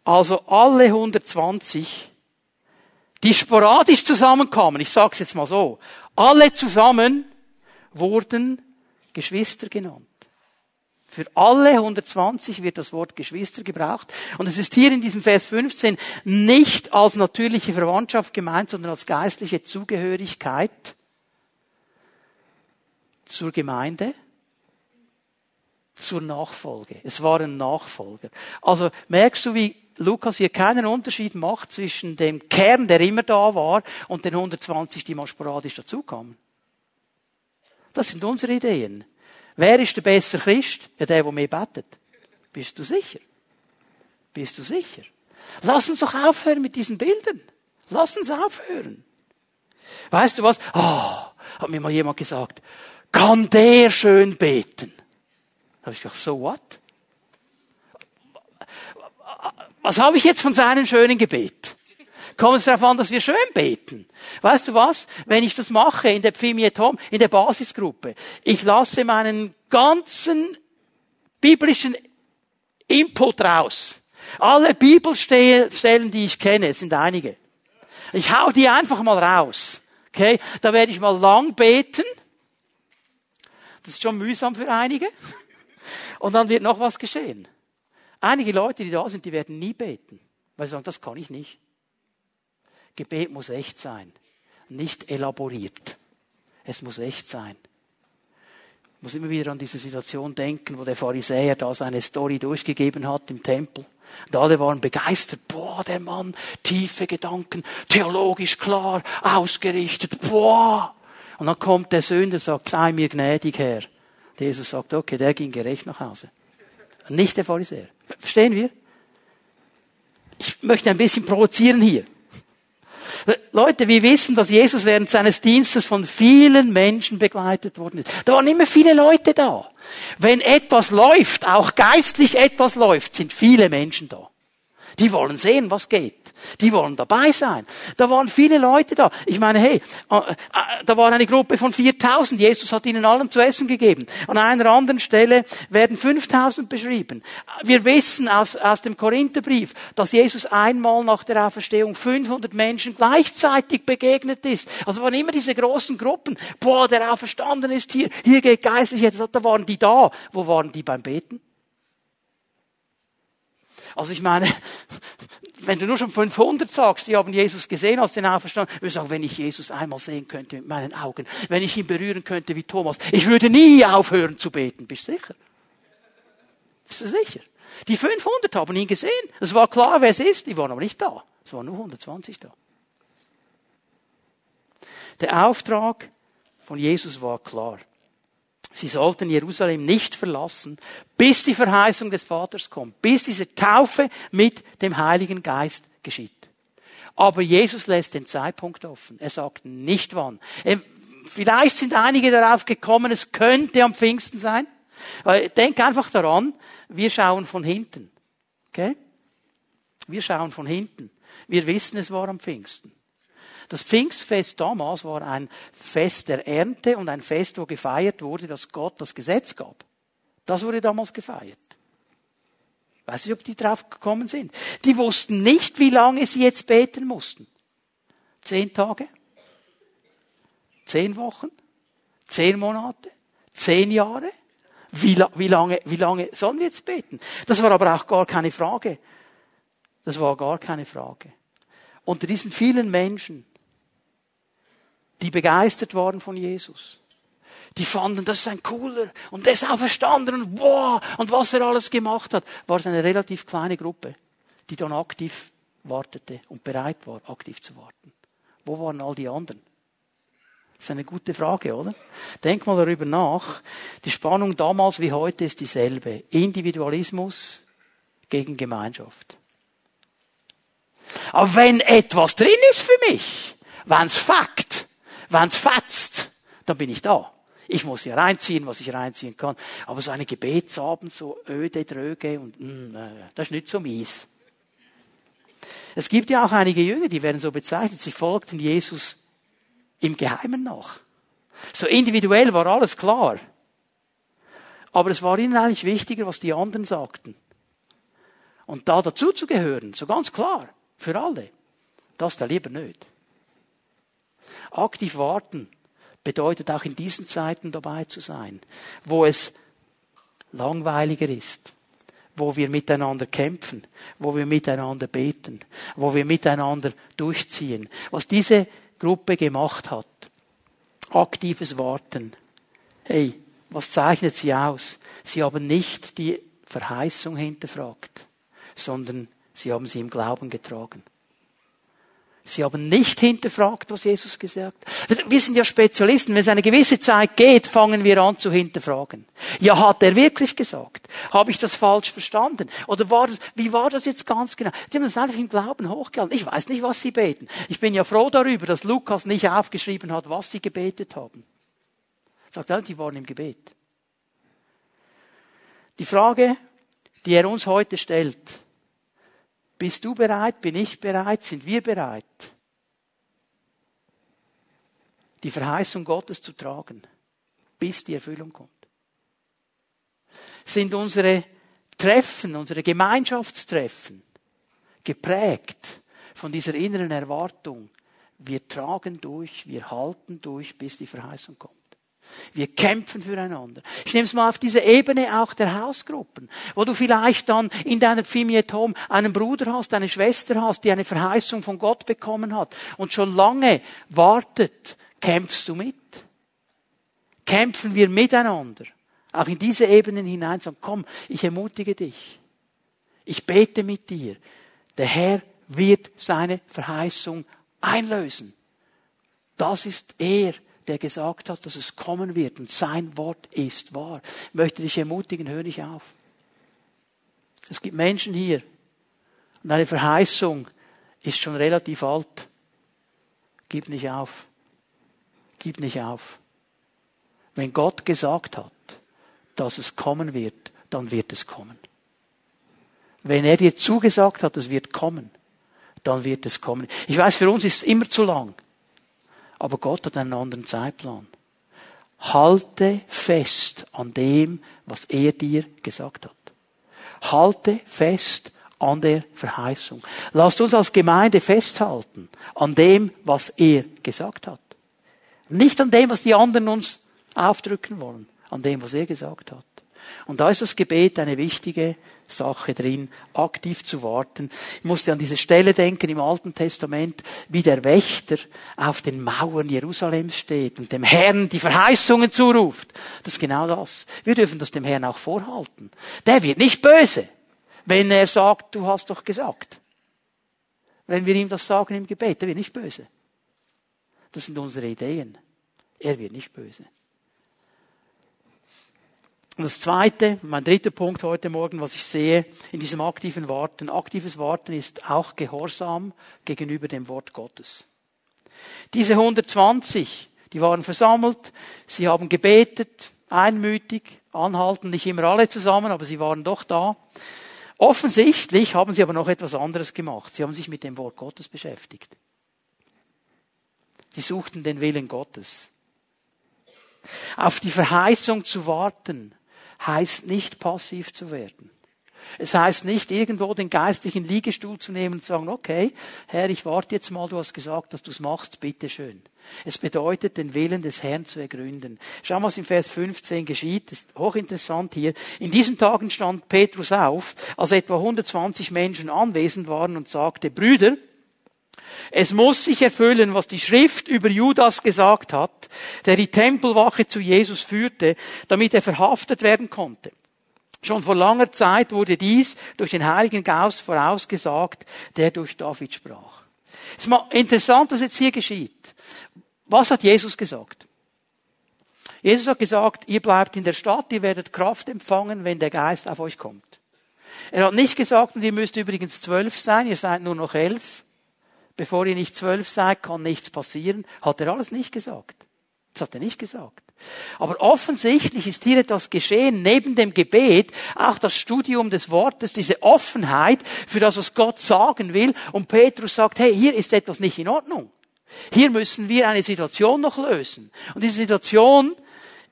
also alle 120, die sporadisch zusammenkamen, ich sage es jetzt mal so, alle zusammen wurden Geschwister genannt. Für alle 120 wird das Wort Geschwister gebraucht. Und es ist hier in diesem Vers 15 nicht als natürliche Verwandtschaft gemeint, sondern als geistliche Zugehörigkeit zur Gemeinde zur Nachfolge. Es waren Nachfolger. Also merkst du, wie Lukas hier keinen Unterschied macht zwischen dem Kern, der immer da war, und den 120, die mal sporadisch dazukamen. Das sind unsere Ideen. Wer ist der bessere Christ? Ja, der, der mehr betet. Bist du sicher? Bist du sicher? Lass uns doch aufhören mit diesen Bildern. Lass uns aufhören. Weißt du was? Oh, hat mir mal jemand gesagt. Kann der schön beten? Habe ich gedacht, so what? Was habe ich jetzt von seinem schönen Gebet? Kommt es darauf an, dass wir schön beten? Weißt du was? Wenn ich das mache in der Pfimiet Home, in der Basisgruppe, ich lasse meinen ganzen biblischen Input raus. Alle Bibelstellen, die ich kenne, sind einige. Ich hau die einfach mal raus. Okay? Da werde ich mal lang beten. Das ist schon mühsam für einige. Und dann wird noch was geschehen. Einige Leute, die da sind, die werden nie beten, weil sie sagen, das kann ich nicht. Gebet muss echt sein, nicht elaboriert. Es muss echt sein. Ich muss immer wieder an diese Situation denken, wo der Pharisäer da seine Story durchgegeben hat im Tempel. Und alle waren begeistert. Boah, der Mann, tiefe Gedanken, theologisch klar, ausgerichtet. Boah. Und dann kommt der Sünder, sagt, sei mir gnädig, Herr. Jesus sagt, okay, der ging gerecht nach Hause. Nicht der Pharisäer. Verstehen wir? Ich möchte ein bisschen provozieren hier. Leute, wir wissen, dass Jesus während seines Dienstes von vielen Menschen begleitet worden ist. Da waren immer viele Leute da. Wenn etwas läuft, auch geistlich etwas läuft, sind viele Menschen da. Die wollen sehen, was geht. Die wollen dabei sein. Da waren viele Leute da. Ich meine, hey, äh, äh, da war eine Gruppe von 4000. Jesus hat ihnen allen zu essen gegeben. An einer anderen Stelle werden 5000 beschrieben. Wir wissen aus, aus dem Korintherbrief, dass Jesus einmal nach der Auferstehung 500 Menschen gleichzeitig begegnet ist. Also waren immer diese großen Gruppen. Boah, der Auferstanden ist hier. Hier geht geistlich etwas. Da waren die da. Wo waren die beim Beten? Also ich meine, (laughs) wenn du nur schon 500 sagst, die haben Jesus gesehen als den Auferstanden, würde ich sagen, wenn ich Jesus einmal sehen könnte mit meinen Augen, wenn ich ihn berühren könnte wie Thomas, ich würde nie aufhören zu beten. Bist du sicher? Bist du sicher? Die 500 haben ihn gesehen. Es war klar, wer es ist. Die waren aber nicht da. Es waren nur 120 da. Der Auftrag von Jesus war klar. Sie sollten Jerusalem nicht verlassen, bis die Verheißung des Vaters kommt, bis diese Taufe mit dem Heiligen Geist geschieht. Aber Jesus lässt den Zeitpunkt offen. Er sagt nicht wann. Ähm, vielleicht sind einige darauf gekommen, es könnte am Pfingsten sein. Denk einfach daran, wir schauen von hinten. Okay? Wir schauen von hinten. Wir wissen, es war am Pfingsten. Das Pfingstfest damals war ein Fest der Ernte und ein Fest, wo gefeiert wurde, dass Gott das Gesetz gab. Das wurde damals gefeiert. weiß nicht, ob die drauf gekommen sind. Die wussten nicht, wie lange sie jetzt beten mussten. Zehn Tage? Zehn Wochen? Zehn Monate? Zehn Jahre? Wie, wie, lange, wie lange sollen wir jetzt beten? Das war aber auch gar keine Frage. Das war gar keine Frage. Unter diesen vielen Menschen die begeistert waren von Jesus. Die fanden, das ist ein cooler und der ist auch verstanden und wow, und was er alles gemacht hat, war es eine relativ kleine Gruppe, die dann aktiv wartete und bereit war, aktiv zu warten. Wo waren all die anderen? Das ist eine gute Frage, oder? Denk mal darüber nach. Die Spannung damals wie heute ist dieselbe. Individualismus gegen Gemeinschaft. Aber wenn etwas drin ist für mich, wenn es Fakt, wenn es fetzt, dann bin ich da. Ich muss hier reinziehen, was ich reinziehen kann. Aber so eine Gebetsabend, so öde, dröge und mh, mm, das ist nicht so mies. Es gibt ja auch einige Jünger, die werden so bezeichnet, sie folgten Jesus im Geheimen nach. So individuell war alles klar. Aber es war ihnen eigentlich wichtiger, was die anderen sagten. Und da dazu zu gehören, so ganz klar, für alle, das da lieber nicht. Aktiv warten bedeutet auch in diesen Zeiten dabei zu sein, wo es langweiliger ist, wo wir miteinander kämpfen, wo wir miteinander beten, wo wir miteinander durchziehen. Was diese Gruppe gemacht hat, aktives Warten. Hey, was zeichnet sie aus? Sie haben nicht die Verheißung hinterfragt, sondern sie haben sie im Glauben getragen. Sie haben nicht hinterfragt, was Jesus gesagt hat. Wir sind ja Spezialisten. Wenn es eine gewisse Zeit geht, fangen wir an zu hinterfragen. Ja, hat er wirklich gesagt? Habe ich das falsch verstanden? Oder war das, wie war das jetzt ganz genau? Die haben das einfach im Glauben hochgehalten. Ich weiß nicht, was sie beten. Ich bin ja froh darüber, dass Lukas nicht aufgeschrieben hat, was sie gebetet haben. Sagt er, die waren im Gebet. Die Frage, die er uns heute stellt, bist du bereit? Bin ich bereit? Sind wir bereit? Die Verheißung Gottes zu tragen, bis die Erfüllung kommt. Sind unsere Treffen, unsere Gemeinschaftstreffen geprägt von dieser inneren Erwartung, wir tragen durch, wir halten durch, bis die Verheißung kommt. Wir kämpfen füreinander. Ich nehme es mal auf diese Ebene auch der Hausgruppen, wo du vielleicht dann in deiner Pfimiet Home einen Bruder hast, eine Schwester hast, die eine Verheißung von Gott bekommen hat und schon lange wartet. Kämpfst du mit? Kämpfen wir miteinander? Auch in diese Ebenen hinein sagen, komm, ich ermutige dich. Ich bete mit dir. Der Herr wird seine Verheißung einlösen. Das ist er, der gesagt hat, dass es kommen wird und sein Wort ist wahr. Ich möchte dich ermutigen, hör nicht auf. Es gibt Menschen hier und eine Verheißung ist schon relativ alt. Gib nicht auf. Gib nicht auf. Wenn Gott gesagt hat, dass es kommen wird, dann wird es kommen. Wenn er dir zugesagt hat, es wird kommen, dann wird es kommen. Ich weiß, für uns ist es immer zu lang. Aber Gott hat einen anderen Zeitplan. Halte fest an dem, was er dir gesagt hat. Halte fest an der Verheißung. Lasst uns als Gemeinde festhalten an dem, was er gesagt hat. Nicht an dem, was die anderen uns aufdrücken wollen, an dem, was er gesagt hat. Und da ist das Gebet eine wichtige Sache drin, aktiv zu warten. Ich musste an diese Stelle denken im Alten Testament, wie der Wächter auf den Mauern Jerusalems steht und dem Herrn die Verheißungen zuruft. Das ist genau das. Wir dürfen das dem Herrn auch vorhalten. Der wird nicht böse, wenn er sagt, du hast doch gesagt. Wenn wir ihm das sagen im Gebet, der wird nicht böse. Das sind unsere Ideen. Er wird nicht böse. Und das zweite, mein dritter Punkt heute Morgen, was ich sehe in diesem aktiven Warten. Aktives Warten ist auch Gehorsam gegenüber dem Wort Gottes. Diese 120, die waren versammelt, sie haben gebetet, einmütig, anhalten, nicht immer alle zusammen, aber sie waren doch da. Offensichtlich haben sie aber noch etwas anderes gemacht. Sie haben sich mit dem Wort Gottes beschäftigt. Sie suchten den Willen Gottes. Auf die Verheißung zu warten, heißt nicht passiv zu werden. Es heißt nicht irgendwo den geistlichen Liegestuhl zu nehmen und zu sagen, okay, Herr, ich warte jetzt mal, du hast gesagt, dass du es machst, bitteschön. Es bedeutet, den Willen des Herrn zu ergründen. Schau mal, was im Vers 15 geschieht. Das ist hochinteressant hier. In diesen Tagen stand Petrus auf, als etwa 120 Menschen anwesend waren und sagte, Brüder, es muss sich erfüllen, was die Schrift über Judas gesagt hat, der die Tempelwache zu Jesus führte, damit er verhaftet werden konnte. Schon vor langer Zeit wurde dies durch den Heiligen Geist vorausgesagt, der durch David sprach. Es ist mal interessant, was jetzt hier geschieht. Was hat Jesus gesagt? Jesus hat gesagt, ihr bleibt in der Stadt, ihr werdet Kraft empfangen, wenn der Geist auf euch kommt. Er hat nicht gesagt, und ihr müsst übrigens zwölf sein, ihr seid nur noch elf. Bevor ihr nicht zwölf seid, kann nichts passieren. Hat er alles nicht gesagt. Das hat er nicht gesagt. Aber offensichtlich ist hier etwas geschehen, neben dem Gebet, auch das Studium des Wortes, diese Offenheit für das, was Gott sagen will. Und Petrus sagt, hey, hier ist etwas nicht in Ordnung. Hier müssen wir eine Situation noch lösen. Und diese Situation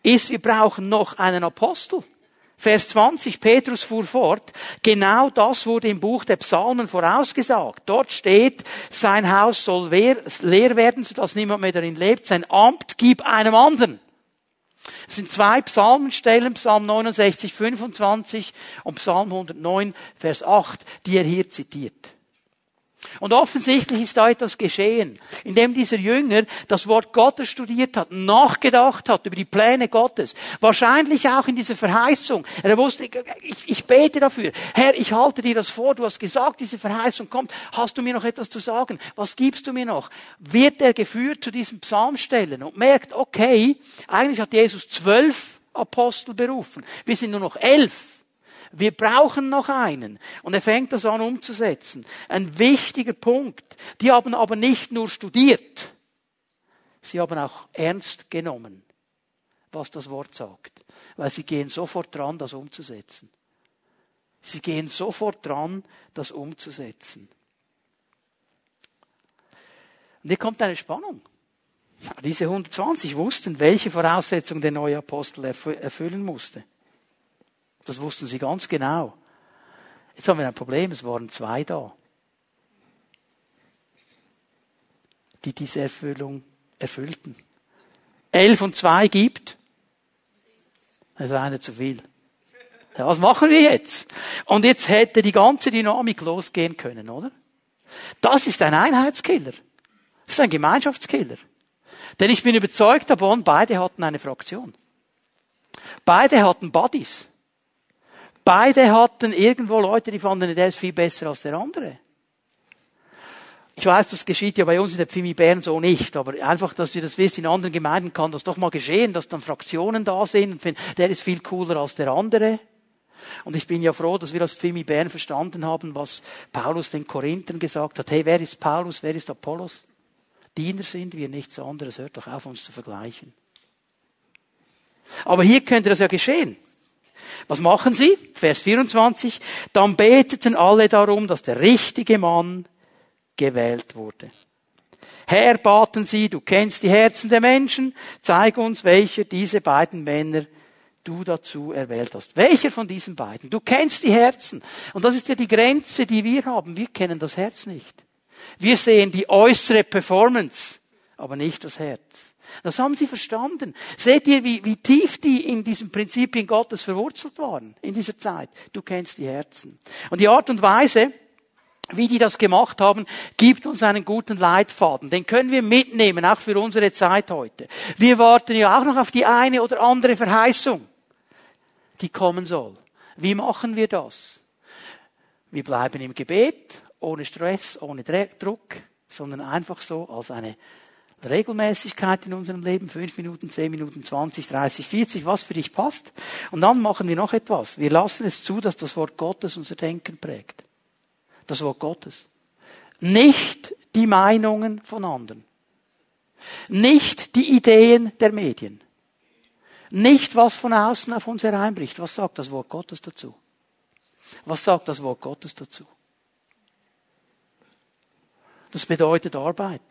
ist, wir brauchen noch einen Apostel. Vers 20, Petrus fuhr fort, genau das wurde im Buch der Psalmen vorausgesagt. Dort steht, sein Haus soll leer werden, sodass niemand mehr darin lebt, sein Amt gib einem anderen. Es sind zwei Psalmenstellen, Psalm 69, 25 und Psalm 109, Vers 8, die er hier zitiert. Und offensichtlich ist da etwas geschehen, indem dieser Jünger das Wort Gottes studiert hat, nachgedacht hat über die Pläne Gottes. Wahrscheinlich auch in dieser Verheißung. Er wusste, ich, ich bete dafür. Herr, ich halte dir das vor. Du hast gesagt, diese Verheißung kommt. Hast du mir noch etwas zu sagen? Was gibst du mir noch? Wird er geführt zu diesen Psalmstellen und merkt, okay, eigentlich hat Jesus zwölf Apostel berufen. Wir sind nur noch elf. Wir brauchen noch einen. Und er fängt das an umzusetzen. Ein wichtiger Punkt. Die haben aber nicht nur studiert. Sie haben auch ernst genommen, was das Wort sagt. Weil sie gehen sofort dran, das umzusetzen. Sie gehen sofort dran, das umzusetzen. Und hier kommt eine Spannung. Diese 120 wussten, welche Voraussetzungen der neue Apostel erfüllen musste. Das wussten sie ganz genau. Jetzt haben wir ein Problem, es waren zwei da, die diese Erfüllung erfüllten. Elf und zwei gibt, das ist einer zu viel. Ja, was machen wir jetzt? Und jetzt hätte die ganze Dynamik losgehen können, oder? Das ist ein Einheitskiller. Das ist ein Gemeinschaftskiller. Denn ich bin überzeugt davon, beide hatten eine Fraktion. Beide hatten Buddies. Beide hatten irgendwo Leute, die fanden, der ist viel besser als der andere. Ich weiß, das geschieht ja bei uns in der Pfimi Bern so nicht, aber einfach, dass ihr das wisst, in anderen Gemeinden kann das doch mal geschehen, dass dann Fraktionen da sind und finden, der ist viel cooler als der andere. Und ich bin ja froh, dass wir als Pfimi Bern verstanden haben, was Paulus den Korinthern gesagt hat. Hey, wer ist Paulus, wer ist Apollos? Diener sind wir, nichts anderes. Hört doch auf, uns zu vergleichen. Aber hier könnte das ja geschehen. Was machen sie? Vers 24. Dann beteten alle darum, dass der richtige Mann gewählt wurde. Herr, baten sie, du kennst die Herzen der Menschen, zeig uns, welcher diese beiden Männer du dazu erwählt hast. Welcher von diesen beiden? Du kennst die Herzen. Und das ist ja die Grenze, die wir haben. Wir kennen das Herz nicht. Wir sehen die äußere Performance, aber nicht das Herz. Das haben sie verstanden. Seht ihr, wie, wie tief die in diesen Prinzipien Gottes verwurzelt waren in dieser Zeit? Du kennst die Herzen. Und die Art und Weise, wie die das gemacht haben, gibt uns einen guten Leitfaden. Den können wir mitnehmen, auch für unsere Zeit heute. Wir warten ja auch noch auf die eine oder andere Verheißung, die kommen soll. Wie machen wir das? Wir bleiben im Gebet, ohne Stress, ohne Druck, sondern einfach so als eine Regelmäßigkeit in unserem Leben, fünf Minuten, zehn Minuten, zwanzig, dreißig, vierzig, was für dich passt. Und dann machen wir noch etwas. Wir lassen es zu, dass das Wort Gottes unser Denken prägt. Das Wort Gottes. Nicht die Meinungen von anderen. Nicht die Ideen der Medien. Nicht was von außen auf uns hereinbricht. Was sagt das Wort Gottes dazu? Was sagt das Wort Gottes dazu? Das bedeutet Arbeit.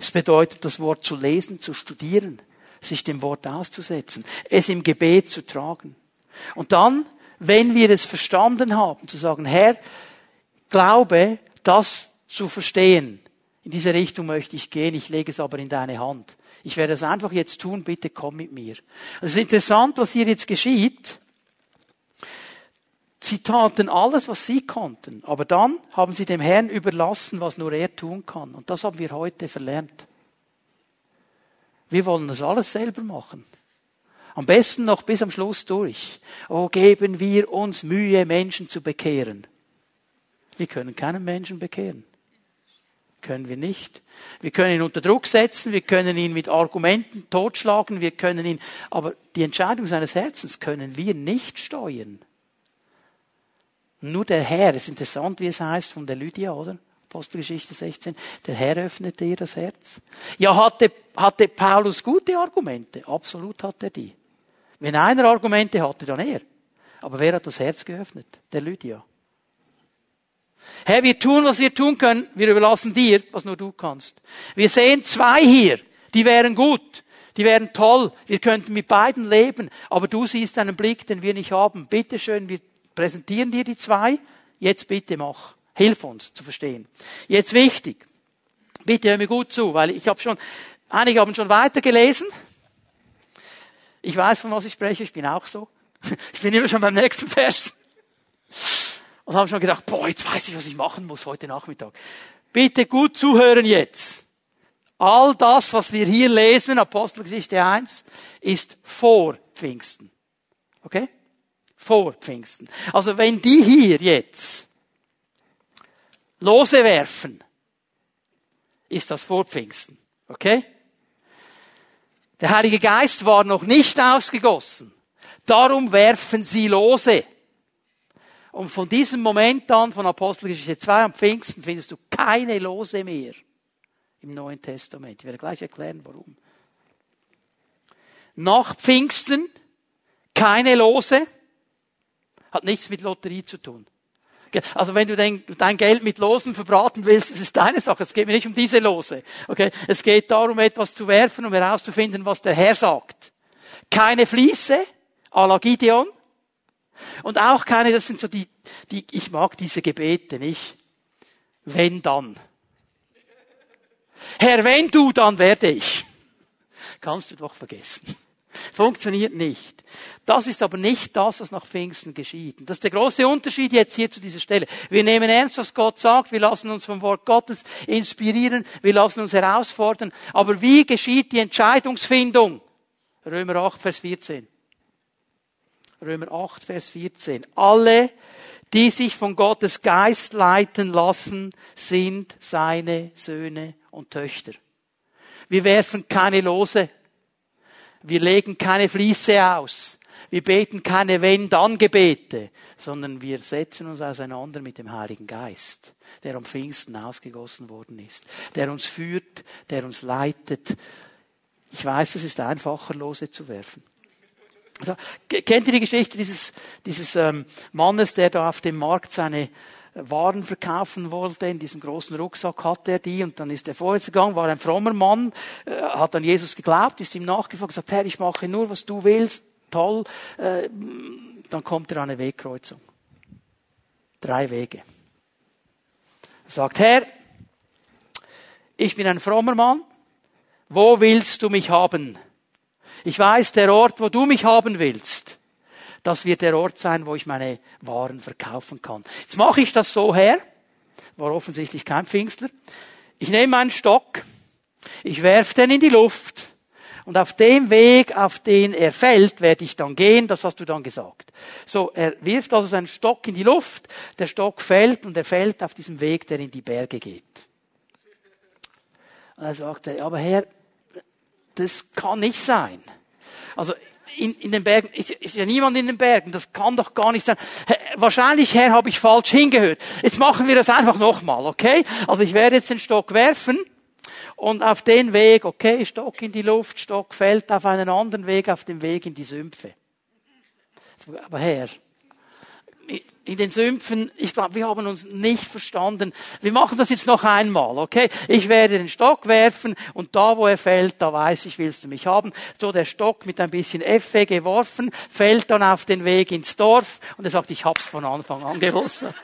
Es bedeutet, das Wort zu lesen, zu studieren, sich dem Wort auszusetzen, es im Gebet zu tragen. Und dann, wenn wir es verstanden haben, zu sagen, Herr, glaube, das zu verstehen. In diese Richtung möchte ich gehen, ich lege es aber in deine Hand. Ich werde es einfach jetzt tun, bitte komm mit mir. Es ist interessant, was hier jetzt geschieht. Sie taten alles, was sie konnten, aber dann haben sie dem Herrn überlassen, was nur er tun kann. Und das haben wir heute verlernt. Wir wollen das alles selber machen. Am besten noch bis am Schluss durch. Oh, geben wir uns Mühe, Menschen zu bekehren. Wir können keinen Menschen bekehren. Können wir nicht. Wir können ihn unter Druck setzen, wir können ihn mit Argumenten totschlagen, wir können ihn, aber die Entscheidung seines Herzens können wir nicht steuern. Nur der Herr, es ist interessant, wie es heißt von der Lydia, oder? Apostelgeschichte 16. Der Herr öffnete ihr das Herz. Ja, hatte, hatte Paulus gute Argumente? Absolut hat er die. Wenn einer Argumente hatte, dann er. Aber wer hat das Herz geöffnet? Der Lydia. Herr, wir tun, was wir tun können. Wir überlassen dir, was nur du kannst. Wir sehen zwei hier. Die wären gut. Die wären toll. Wir könnten mit beiden leben. Aber du siehst einen Blick, den wir nicht haben. Bitte schön, wir präsentieren dir die zwei. Jetzt bitte mach. Hilf uns zu verstehen. Jetzt wichtig. Bitte hör mir gut zu, weil ich habe schon, einige haben schon weitergelesen. Ich weiß, von was ich spreche. Ich bin auch so. (laughs) Ich bin immer schon beim nächsten Vers. Und haben schon gedacht, boah, jetzt weiß ich, was ich machen muss heute Nachmittag. Bitte gut zuhören jetzt. All das, was wir hier lesen, Apostelgeschichte 1, ist vor Pfingsten. Okay? Vor Pfingsten. Also wenn die hier jetzt Lose werfen, ist das vor Pfingsten. Okay? Der Heilige Geist war noch nicht ausgegossen. Darum werfen sie Lose. Und von diesem Moment an, von Apostelgeschichte 2 am Pfingsten, findest du keine Lose mehr im Neuen Testament. Ich werde gleich erklären, warum. Nach Pfingsten keine Lose. Hat nichts mit Lotterie zu tun. Also wenn du dein, Geld mit Losen verbraten willst, das ist deine Sache. Es geht mir nicht um diese Lose. Okay? Es geht darum, etwas zu werfen, um herauszufinden, was der Herr sagt. Keine Fließe, à la Gideon. Und auch keine, das sind so die, die, ich mag diese Gebete nicht. Wenn dann. Herr, wenn du, dann werde ich. Kannst du doch vergessen. Funktioniert nicht. Das ist aber nicht das, was nach Pfingsten geschieht. Und das ist der große Unterschied jetzt hier zu dieser Stelle. Wir nehmen ernst, was Gott sagt. Wir lassen uns vom Wort Gottes inspirieren. Wir lassen uns herausfordern. Aber wie geschieht die Entscheidungsfindung? Römer 8, Vers 14. Römer 8, Vers 14. Alle, die sich von Gottes Geist leiten lassen, sind seine Söhne und Töchter. Wir werfen keine Lose wir legen keine Fließe aus. Wir beten keine Wenn-Dann-Gebete, sondern wir setzen uns auseinander mit dem Heiligen Geist, der am Pfingsten ausgegossen worden ist, der uns führt, der uns leitet. Ich weiß, es ist einfacher, Lose zu werfen. Also, kennt ihr die Geschichte dieses, dieses ähm, Mannes, der da auf dem Markt seine waren verkaufen wollte. In diesem großen Rucksack hatte er die und dann ist er vorwärts gegangen, war ein frommer Mann, äh, hat an Jesus geglaubt, ist ihm nachgefolgt, gesagt, Herr, ich mache nur, was du willst, toll. Äh, dann kommt er an eine Wegkreuzung. Drei Wege. Er sagt, Herr, ich bin ein frommer Mann, wo willst du mich haben? Ich weiß, der Ort, wo du mich haben willst, das wird der Ort sein, wo ich meine Waren verkaufen kann. Jetzt mache ich das so her, war offensichtlich kein Pfingstler. Ich nehme meinen Stock, ich werfe den in die Luft und auf dem Weg, auf den er fällt, werde ich dann gehen, das hast du dann gesagt. So, er wirft also seinen Stock in die Luft, der Stock fällt und er fällt auf diesem Weg, der in die Berge geht. Und er sagte, aber Herr, das kann nicht sein. Also in, in den Bergen, ist, ist ja niemand in den Bergen, das kann doch gar nicht sein. Wahrscheinlich, Herr, habe ich falsch hingehört. Jetzt machen wir das einfach nochmal, okay? Also ich werde jetzt den Stock werfen und auf den Weg, okay, Stock in die Luft, Stock fällt auf einen anderen Weg, auf dem Weg in die Sümpfe. Aber Herr, in den Sümpfen, ich glaube, wir haben uns nicht verstanden. Wir machen das jetzt noch einmal, okay? Ich werde den Stock werfen und da, wo er fällt, da weiß ich, willst du mich haben. So der Stock mit ein bisschen Effe geworfen, fällt dann auf den Weg ins Dorf und er sagt, ich hab's von Anfang an gewusst. (laughs)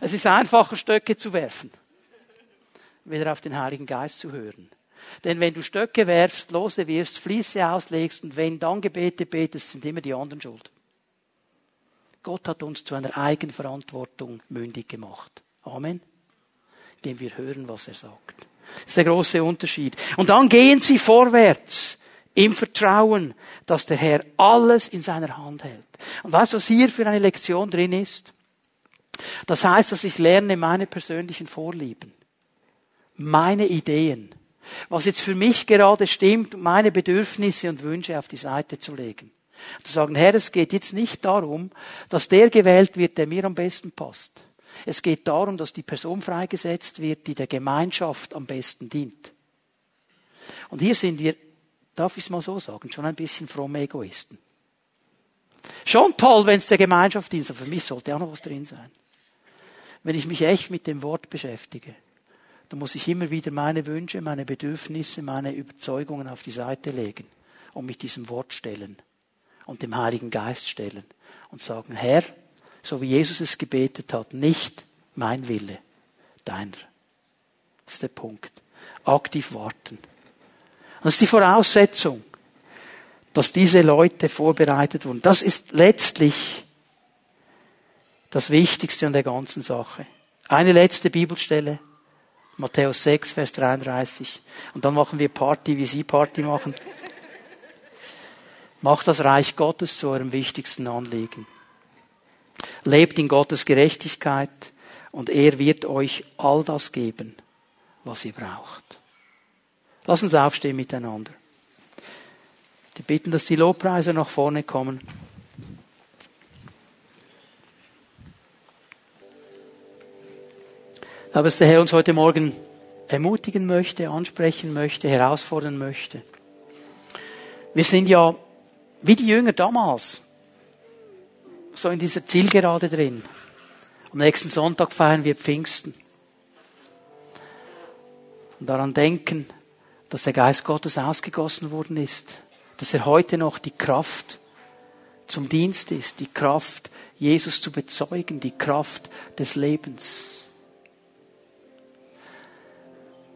Es ist einfacher, Stöcke zu werfen, wieder auf den Heiligen Geist zu hören. Denn wenn du Stöcke werfst, lose wirst, Fließe auslegst und wenn dann Gebete betest, sind immer die anderen schuld. Gott hat uns zu einer Eigenverantwortung mündig gemacht. Amen. Indem wir hören, was er sagt. Das ist der große Unterschied. Und dann gehen sie vorwärts im Vertrauen, dass der Herr alles in seiner Hand hält. Und weißt du, was hier für eine Lektion drin ist? Das heißt, dass ich lerne meine persönlichen Vorlieben, meine Ideen, was jetzt für mich gerade stimmt, meine Bedürfnisse und Wünsche auf die Seite zu legen. Zu sagen, Herr, es geht jetzt nicht darum, dass der gewählt wird, der mir am besten passt. Es geht darum, dass die Person freigesetzt wird, die der Gemeinschaft am besten dient. Und hier sind wir, darf ich es mal so sagen, schon ein bisschen fromme Egoisten. Schon toll, wenn es der Gemeinschaft dient, aber für mich sollte auch noch was drin sein. Wenn ich mich echt mit dem Wort beschäftige, dann muss ich immer wieder meine Wünsche, meine Bedürfnisse, meine Überzeugungen auf die Seite legen und mich diesem Wort stellen und dem Heiligen Geist stellen und sagen, Herr, so wie Jesus es gebetet hat, nicht mein Wille, deiner. Das ist der Punkt. Aktiv warten. Das ist die Voraussetzung, dass diese Leute vorbereitet wurden. Das ist letztlich das Wichtigste an der ganzen Sache. Eine letzte Bibelstelle. Matthäus 6, Vers 33. Und dann machen wir Party, wie Sie Party machen. Macht das Reich Gottes zu eurem wichtigsten Anliegen. Lebt in Gottes Gerechtigkeit und er wird euch all das geben, was ihr braucht. Lass uns aufstehen miteinander. Wir bitten, dass die Lobpreise nach vorne kommen. Aber dass der Herr uns heute Morgen ermutigen möchte, ansprechen möchte, herausfordern möchte. Wir sind ja wie die Jünger damals. So in dieser Zielgerade drin. Am nächsten Sonntag feiern wir Pfingsten. Und daran denken, dass der Geist Gottes ausgegossen worden ist. Dass er heute noch die Kraft zum Dienst ist. Die Kraft, Jesus zu bezeugen. Die Kraft des Lebens.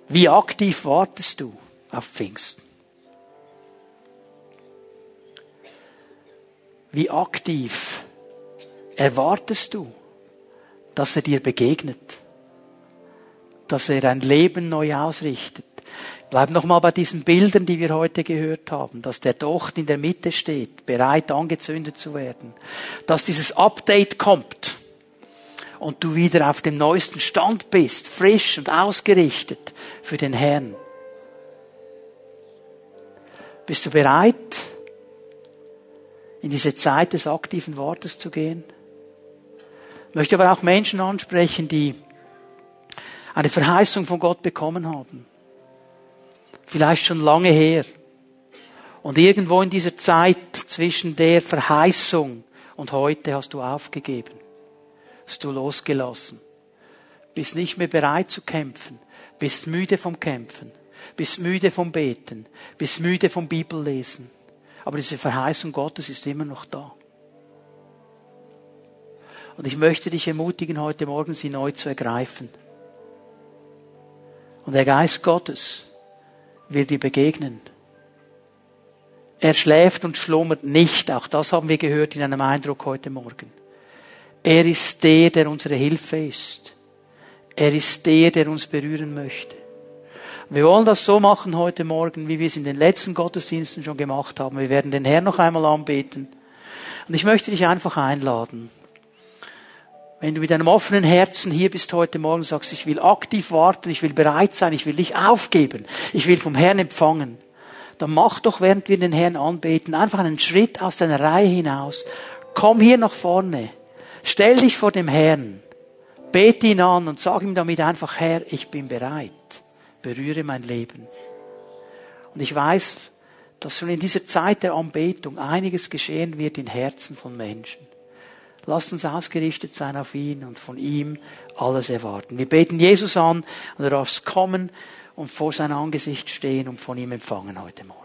Wie aktiv wartest du auf Pfingsten? Wie aktiv erwartest du, dass er dir begegnet? Dass er ein Leben neu ausrichtet? Bleib nochmal bei diesen Bildern, die wir heute gehört haben, dass der Docht in der Mitte steht, bereit angezündet zu werden, dass dieses Update kommt und du wieder auf dem neuesten Stand bist, frisch und ausgerichtet für den Herrn. Bist du bereit, in diese Zeit des aktiven Wortes zu gehen. Ich möchte aber auch Menschen ansprechen, die eine Verheißung von Gott bekommen haben. Vielleicht schon lange her. Und irgendwo in dieser Zeit zwischen der Verheißung und heute hast du aufgegeben. Hast du losgelassen. Bist nicht mehr bereit zu kämpfen. Bist müde vom Kämpfen. Bist müde vom Beten. Bist müde vom Bibellesen. Aber diese Verheißung Gottes ist immer noch da. Und ich möchte dich ermutigen, heute Morgen sie neu zu ergreifen. Und der Geist Gottes wird dir begegnen. Er schläft und schlummert nicht. Auch das haben wir gehört in einem Eindruck heute Morgen. Er ist der, der unsere Hilfe ist. Er ist der, der uns berühren möchte. Wir wollen das so machen heute Morgen, wie wir es in den letzten Gottesdiensten schon gemacht haben. Wir werden den Herrn noch einmal anbeten. Und ich möchte dich einfach einladen. Wenn du mit einem offenen Herzen hier bist heute Morgen und sagst, ich will aktiv warten, ich will bereit sein, ich will dich aufgeben, ich will vom Herrn empfangen, dann mach doch, während wir den Herrn anbeten, einfach einen Schritt aus deiner Reihe hinaus. Komm hier nach vorne. Stell dich vor dem Herrn. Bete ihn an und sag ihm damit einfach, Herr, ich bin bereit. Berühre mein Leben. Und ich weiß, dass schon in dieser Zeit der Anbetung einiges geschehen wird in Herzen von Menschen. Lasst uns ausgerichtet sein auf ihn und von ihm alles erwarten. Wir beten Jesus an und er darf kommen und vor sein Angesicht stehen und von ihm empfangen heute Morgen.